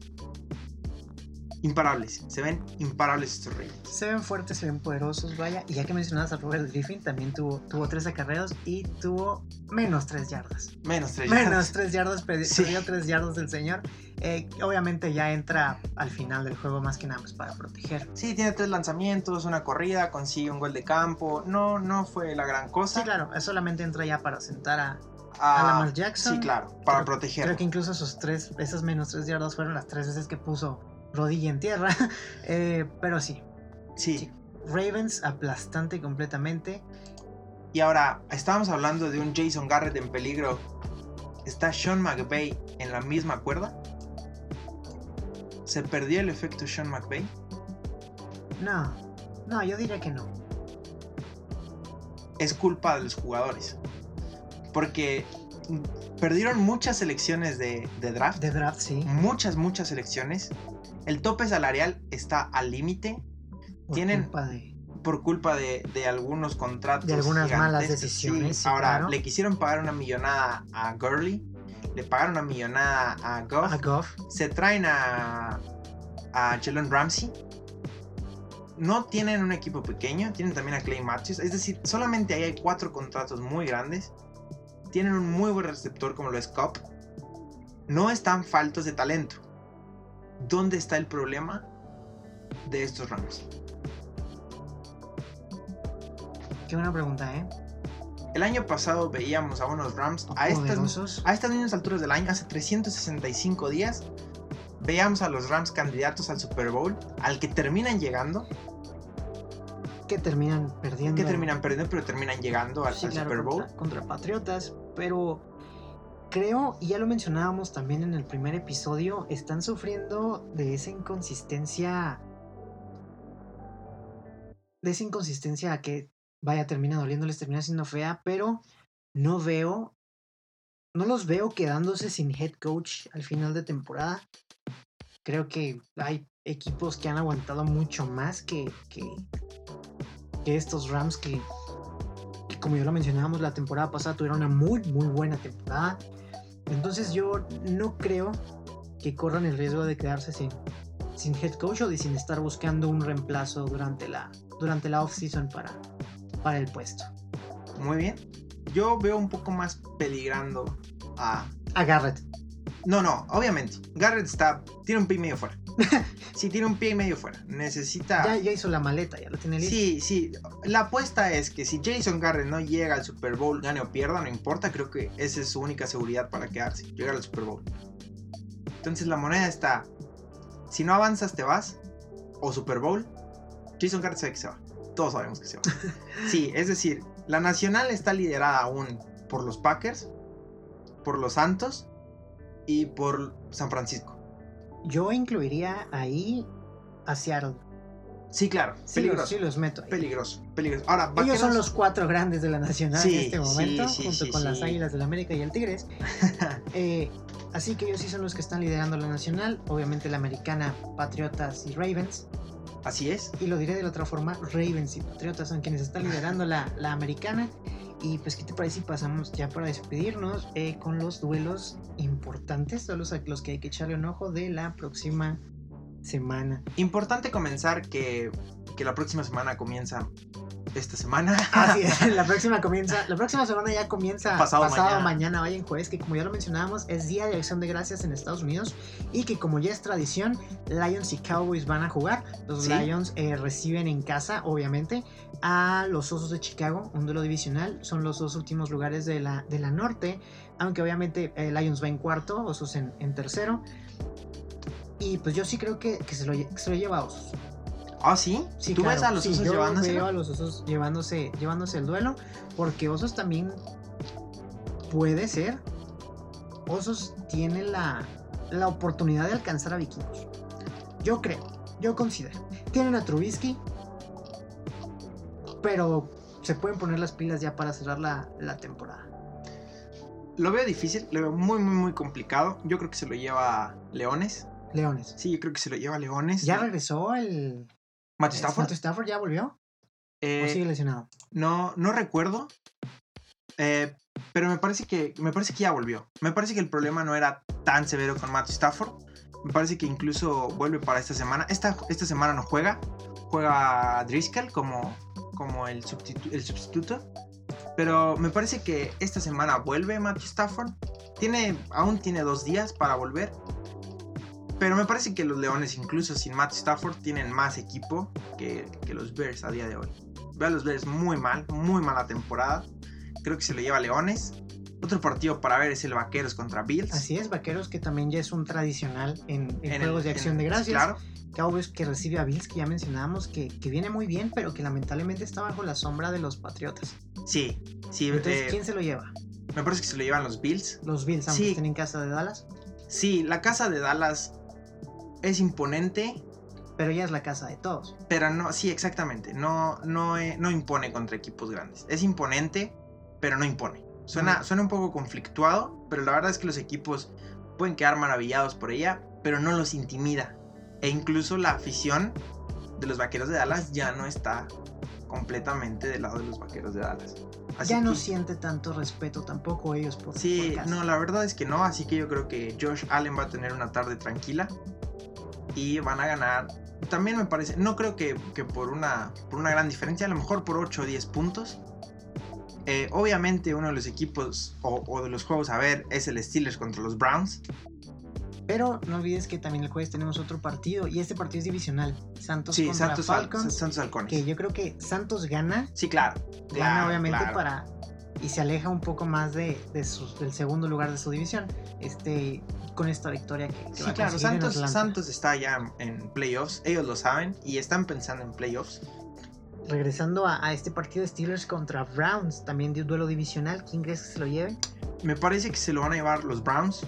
Imparables, se ven imparables estos Ravens. Se ven fuertes, se ven poderosos, vaya. Y ya que mencionabas a Robert Griffin, también tuvo, tuvo tres acarreos y tuvo menos tres yardas. Menos tres Menos yardas. tres yardas, Sí. perdió tres yardas del señor. Eh, obviamente ya entra al final del juego más que nada pues, para proteger. Sí, tiene tres lanzamientos, una corrida, consigue un gol de campo. No, no fue la gran cosa. Sí, claro, solamente entra ya para sentar a, Ah, a Lamar Jackson. Sí, claro, para Creo- proteger. Creo que incluso esos tres, esas menos tres yardas fueron las tres veces que puso rodilla en tierra. Eh, pero sí, Sí. sí. Ravens aplastante completamente. Y ahora, estábamos hablando de un Jason Garrett en peligro. ¿Está Sean McVay en la misma cuerda? ¿Se perdió el efecto Sean McVay? No, no, yo diría que no. Es culpa de los jugadores. Porque perdieron muchas selecciones de, de draft. De draft, sí. Muchas, muchas selecciones. El tope salarial está al límite tienen- culpa de- por culpa de, de algunos contratos. De algunas malas decisiones, sí, ahora, claro. le quisieron pagar una millonada a Gurley. Le pagaron una millonada a Goff. a Goff. se traen a, a Jalen Ramsey. No tienen un equipo pequeño, tienen también a Clay Matthews. Es decir, solamente ahí hay cuatro contratos muy grandes. Tienen un muy buen receptor como lo es Cobb. No están faltos de talento. ¿Dónde está el problema de estos Rams? Qué buena pregunta, ¿eh? El año pasado veíamos a unos Rams a estas, a estas mismas alturas del año, hace 365 días, veíamos a los Rams candidatos al Super Bowl, al que terminan llegando, Que terminan perdiendo. que terminan perdiendo, pero terminan llegando al, Sí, al claro, Super Bowl. Contra, contra Patriotas, pero creo, y ya lo mencionábamos también en el primer episodio, están sufriendo de esa inconsistencia. De esa inconsistencia que, vaya, termina doliéndoles, termina siendo fea, pero no veo. No los veo quedándose sin head coach al final de temporada. Creo que hay equipos que han aguantado mucho más que, que, estos Rams que que como ya lo mencionábamos la temporada pasada tuvieron una muy muy buena temporada. Entonces yo no creo que corran el riesgo de quedarse sin, sin head coach o de sin estar buscando un reemplazo durante la, durante la off-season para, para el puesto. Muy bien. Yo veo un poco más peligrando a... A Garrett. No, no, obviamente. Garrett está... Tiene un pie medio fuera. sí, tiene un pie y medio fuera. Necesita... Ya, ya hizo la maleta, ya lo tiene listo. Sí, sí. La apuesta es que si Jason Garrett no llega al Super Bowl, gane o pierda, no importa. Creo que esa es su única seguridad para quedarse, llegar al Super Bowl. Entonces la moneda está. Si no avanzas, te vas. O Super Bowl. Jason Garrett sabe que se va. Todos sabemos que se va. Sí, es decir, la nacional está liderada aún por los Packers, por los Santos y por San Francisco. Yo incluiría ahí a Seattle. Sí, claro. Sí, los, Peligroso. sí los meto ahí. Peligroso. Peligroso. Ahora, Ellos son los cuatro grandes de la nacional Sí, en este momento, sí, junto con las. Águilas del América y el Tigres. Eh, así que ellos sí son los que están liderando la nacional. Obviamente la americana, Patriotas y Ravens. Así es. Y lo diré de la otra forma, Ravens y Patriotas son quienes están liderando la, la americana. Y pues, ¿qué te parece si pasamos ya para despedirnos eh, con los duelos importantes, todos los, a los que hay que echarle un ojo de la próxima semana? Importante comenzar que, que la próxima semana comienza esta semana. Así es, la próxima comienza, la próxima semana ya comienza Pasado mañana. mañana. vaya en jueves, que como ya lo mencionábamos, es Día de Acción de Gracias en Estados Unidos y que como ya es tradición, Lions y Cowboys van a jugar. Los Sí. Lions eh, reciben en casa, obviamente, a los Osos de Chicago, un duelo divisional. Son los dos últimos lugares de la, de la norte, aunque obviamente eh, Lions va en cuarto, Osos en, en tercero. Y pues yo sí creo que, que se, lo, que se lo lleva a Osos. Ah, sí. Sí, ¿Tú claro. ves a los Sí, osos yo llevándose? veo a los osos llevándose, llevándose el duelo, porque Osos también puede ser. Osos tiene la, la oportunidad de alcanzar a Vikingos. Yo creo, yo considero. Tienen a Trubisky, pero se pueden poner las pilas ya para cerrar la, la temporada. Lo veo difícil, lo veo muy, muy, muy complicado. Yo creo que se lo lleva Leones. Leones. Sí, yo creo que se lo lleva Leones. ¿Ya regresó el. Matthew Stafford. Ya volvió? Eh, ¿O sigue lesionado? no, no recuerdo. Eh, pero me parece que me parece que ya volvió. Me parece que el problema no era tan severo con Matthew Stafford. Me parece que incluso vuelve para esta semana. Esta, esta semana no juega. Juega Driscoll como, como el, substitu- el sustituto. Pero me parece que esta semana vuelve Matthew Stafford. Tiene, aún tiene dos días para volver. Pero me parece que los Leones, incluso sin Matthew Stafford, tienen más equipo que, que los Bears a día de hoy. Veo a los Bears muy mal, muy mala temporada. Creo que se lo lleva Leones. Otro partido para ver es el Vaqueros contra Bills. Así es, Vaqueros, que también ya es un tradicional en, en En juegos el- de acción en- de gracias. Claro. Cowboys que recibe a Bills, que ya mencionábamos, que, que viene muy bien, pero que lamentablemente está bajo la sombra de los Patriotas. Sí, sí. Entonces, eh, ¿quién se lo lleva? me parece que se lo llevan los Bills. Los Bills, aunque sí. en casa de Dallas, Sí, la casa de Dallas es imponente, pero ya es la casa de todos. pero no, sí, exactamente. No, no, eh, no impone contra equipos grandes. Es imponente, pero no impone. Suena, Mm. suena un poco conflictuado, pero la verdad es que los equipos pueden quedar maravillados por ella, pero no los intimida. E incluso la afición de los vaqueros de Dallas ya no está completamente del lado de los vaqueros de Dallas. Así ya no que- siente tanto respeto tampoco ellos por, Sí, por no, la verdad es que no, así que yo creo que Josh Allen va a tener una tarde tranquila y van a ganar. También me parece, no creo que, que por, una, por una gran diferencia, a lo mejor por 8 o 10 puntos. Eh, obviamente uno de los equipos o, o de los juegos a ver es el Steelers contra los Browns. Pero no olvides que también el jueves tenemos otro partido y este partido es divisional. Santos Sí, contra Santos, Fal- Falcons. Santos Halcones. que yo creo que Santos gana, Sí, claro. gana claro, obviamente claro. para y se aleja un poco más de, de del segundo lugar de su división. Este con esta victoria que, que Sí, va claro, en Santos. Santos está ya en playoffs, ellos lo saben y están pensando en playoffs. Regresando a, a este partido Steelers contra Browns, también de un duelo divisional, ¿quién crees que se lo lleve? Me parece que se lo van a llevar los Browns.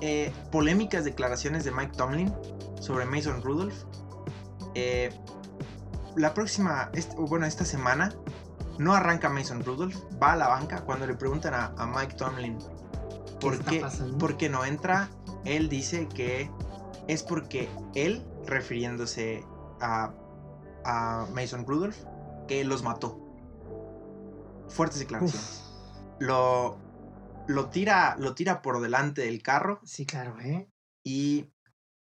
Eh, polémicas declaraciones de Mike Tomlin sobre Mason Rudolph. Eh, la próxima, bueno, esta semana no arranca Mason Rudolph, va a la banca. Cuando le preguntan a, a Mike Tomlin por qué, por qué no entra, él dice que es porque él, refiriéndose a, a Mason Rudolph, que los mató. Fuertes declaraciones. Lo, lo, tira, lo tira por delante del carro Sí, claro, ¿eh? y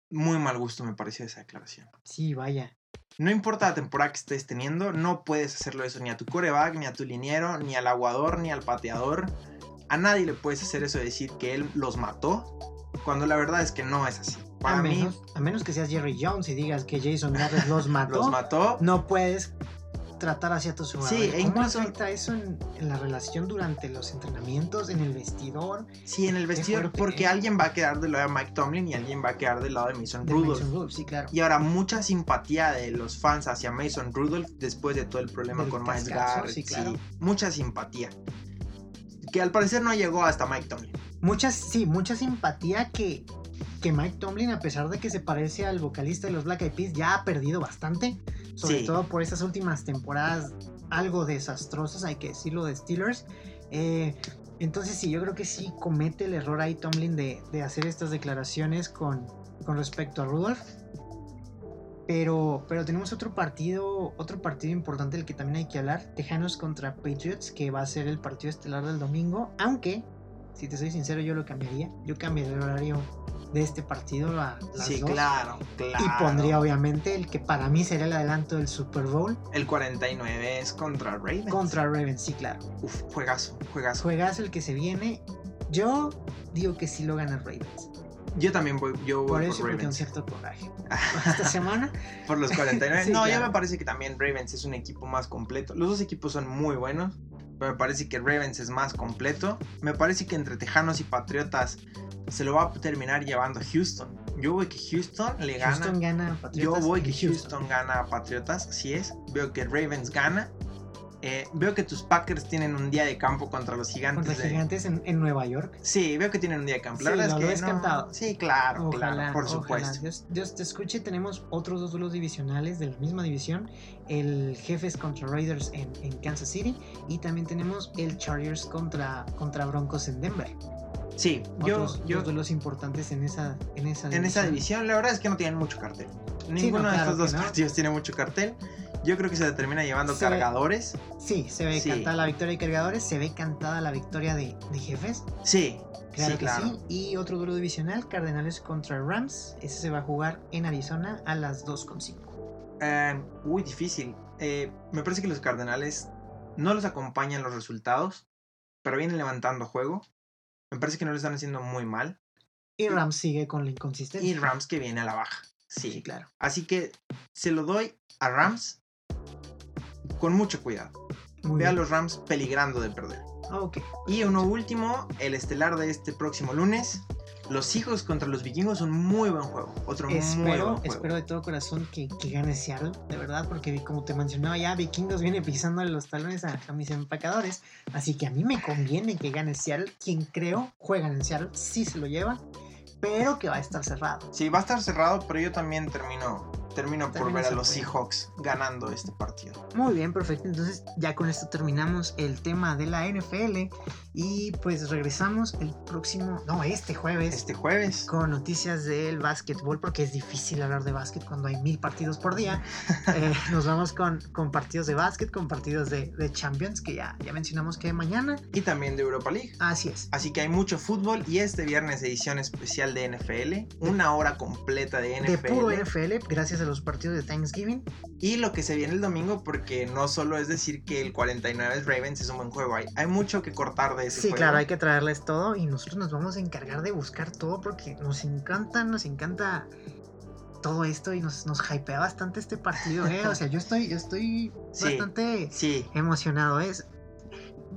muy mal gusto me pareció esa declaración. Sí, vaya. No importa la temporada que estés teniendo, no puedes hacerlo eso ni a tu coreback, ni a tu liniero, ni al aguador, ni al pateador. A nadie le puedes hacer eso de decir que él los mató, cuando la verdad es que no es así. Para a, mí, menos, a menos que seas Jerry Jones y digas que Jason Garrett los mató, los mató. no puedes tratar hacia tus jugadores. Sí, e ¿Cómo incluso- afecta eso en, en la relación durante los entrenamientos, en el vestidor? Sí, en el vestidor, porque alguien va a quedar del lado de Mike Tomlin y alguien va a quedar del lado de Mason de Rudolph. Mason Rudolph? Sí, claro. Y ahora, mucha simpatía de los fans hacia Mason Rudolph después de todo el problema Del con Miles Garrett. sí, claro. mucha simpatía. Que al parecer no llegó hasta Mike Tomlin. Muchas, sí, mucha simpatía que, que Mike Tomlin, a pesar de que se parece al vocalista de los Black Eyed Peas, ya ha perdido bastante. Sobre Sí. todo por esas últimas temporadas algo desastrosas, hay que decirlo, de Steelers. Eh, entonces sí, yo creo que sí comete el error ahí Tomlin de, de hacer estas declaraciones con, con respecto a Rudolph. Pero, pero tenemos otro partido, otro partido importante del que también hay que hablar, Tejanos contra Patriots, que va a ser el partido estelar del domingo, aunque, si te soy sincero, yo lo cambiaría. Yo cambiaría el horario de este partido a las sí, dos. claro, claro. Y pondría obviamente el que para mí sería el adelanto del Super Bowl El 49 es contra Ravens. contra Ravens, sí, claro. Uf, juegazo, juegazo. Juegazo el que se viene. Yo digo que sí lo gana Ravens. Yo también voy, yo Por voy eso por Ravens. cierto coraje. Esta semana, por los 49. Sí, no, ya me parece que también Ravens es un equipo más completo. Los dos equipos son muy buenos, me parece que Ravens es más completo. Me parece que entre Tejanos y Patriotas se lo va a terminar llevando Houston. Yo voy que Houston le gana. Houston gana a Yo Patriotas. voy en que Houston gana a Patriotas, así es. Veo que Ravens gana. Eh, veo que tus Packers tienen un día de campo contra los gigantes. Contra de- Gigantes en, en Nueva York. Sí, veo que tienen un día de campo. La Sí, verdad es que no-. Sí, claro, Ojalá, claro, por ojalá. supuesto. Dios, Dios te escuche. Tenemos otros dos duelos divisionales de la misma división. El Jefes contra Raiders en, en Kansas City. Y también tenemos el Chargers contra, contra Broncos en Denver. Sí, yo, Otros yo dos duelos importantes en esa, en esa en esa división, la verdad es que no tienen mucho cartel. Ninguno no, de claro estos dos no. partidos tiene mucho cartel. Yo creo que se termina llevando Se ve- cargadores. Sí, se ve Sí. cantada la victoria de cargadores. Se ve cantada la victoria de, de Jefes. Sí, Claro sí, que claro. sí. Y otro duelo divisional, Cardenales contra Rams. Ese se va a jugar en Arizona a las 2.5. Eh, uy, difícil. Eh, me parece que los Cardenales no los acompañan los resultados, pero vienen levantando juego. Me parece que no lo están haciendo muy mal. Y Rams sigue con la Y inconsistencia. Rams que viene a la baja. Sí, Sí. claro. Así que se lo doy a Rams con mucho cuidado. Muy Ve a los Rams peligrando de perder. Ok. Y uno último, el estelar de este próximo lunes. Los hijos contra los vikingos son muy buen juego. Otro muy buen Espero, juego. espero de todo corazón que, que gane Seattle, de verdad, porque como te mencionaba ya, Vikingos viene pisando los talones a, a mis empacadores. Así que a mí me conviene que gane Seattle. Quien creo juegan en Seattle, sí se lo lleva, pero que va a estar cerrado. Sí, va a estar cerrado, pero yo también termino, termino por ver a los. Seahawks ganando este partido. Muy bien, perfecto. Entonces ya con esto terminamos el tema de la NFL y pues regresamos el próximo, no, este jueves. Este jueves. con noticias del básquetbol, porque es difícil hablar de básquet cuando hay mil partidos por día. Eh, nos vamos con, con partidos de básquet, con partidos de, de Champions, que ya, ya mencionamos que mañana. Y también de Europa League. Así es. Así que hay mucho fútbol y este viernes edición especial de NFL. Una hora completa de NFL. De puro NFL, gracias de los partidos de Thanksgiving. Y lo que se viene el domingo, porque no solo es decir que el 49 Ravens es un buen juego, hay, hay mucho que cortar de ese Sí, juego. claro, hay que traerles todo y nosotros nos vamos a encargar de buscar todo porque nos encanta, nos encanta todo esto y nos, nos hypea bastante este partido, ¿eh? O sea, yo estoy, yo estoy Sí. bastante Sí, emocionado. Es,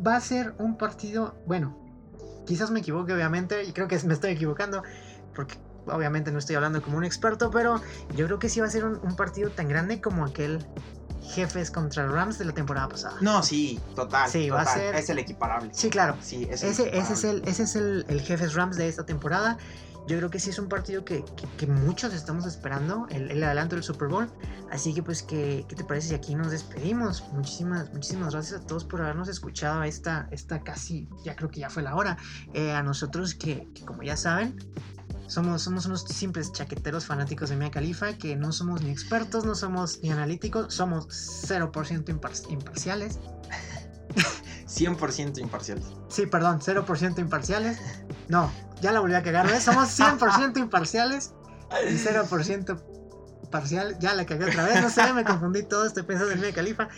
va a ser un partido, bueno, quizás me equivoque obviamente y creo que me estoy equivocando porque obviamente no estoy hablando como un experto, pero yo creo que sí va a ser un, un partido tan grande como aquel Jefes contra Rams de la temporada pasada. no, sí, total. Sí, va a total, ser- Es el equiparable. Sí, claro. Sí, es Ese, el ese equiparable. es, el, ese es el, el Jefes Rams de esta temporada. Yo creo que sí es un partido que, que- que muchos estamos esperando, el, el adelanto del Super Bowl. Así que pues, ¿qué, qué te parece si aquí nos despedimos? Muchísimas, muchísimas gracias a todos por habernos escuchado esta, esta casi, ya creo que ya fue la hora. Eh, a nosotros que, que, como ya saben, somos, somos unos simples chaqueteros fanáticos de Mia Khalifa, que no somos ni expertos, no somos ni analíticos, somos 0% impar- imparciales. 100% imparcial. Sí, perdón, 0% imparciales. No, ya la volví a cagar, ¿ves? Somos 100% imparciales y 0% parcial. Ya la cagué otra vez, no sé, me confundí todo, estoy pensando en Mia Califa.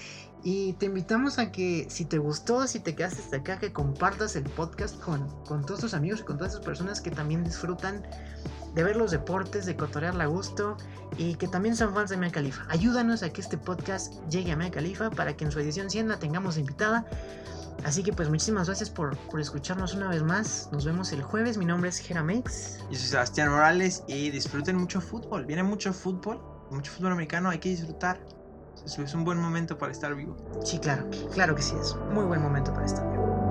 Y te invitamos a que si te gustó, si te quedaste hasta acá, que compartas el podcast con, con todos tus amigos y con todas esas personas que también disfrutan de ver los deportes, de cotorearla a gusto y que también son fans de Mia Califa. Ayúdanos a que este podcast llegue a Mia Califa para que en su edición 100 la tengamos invitada. Así que pues muchísimas gracias por, por escucharnos una vez más. Nos vemos el jueves. Mi nombre es Jeramex. Yo soy Sebastián Morales y disfruten mucho fútbol. Viene mucho fútbol, mucho fútbol americano, hay que disfrutar. Es un buen momento para estar vivo. Sí, claro, claro que sí es. Muy buen momento para estar vivo.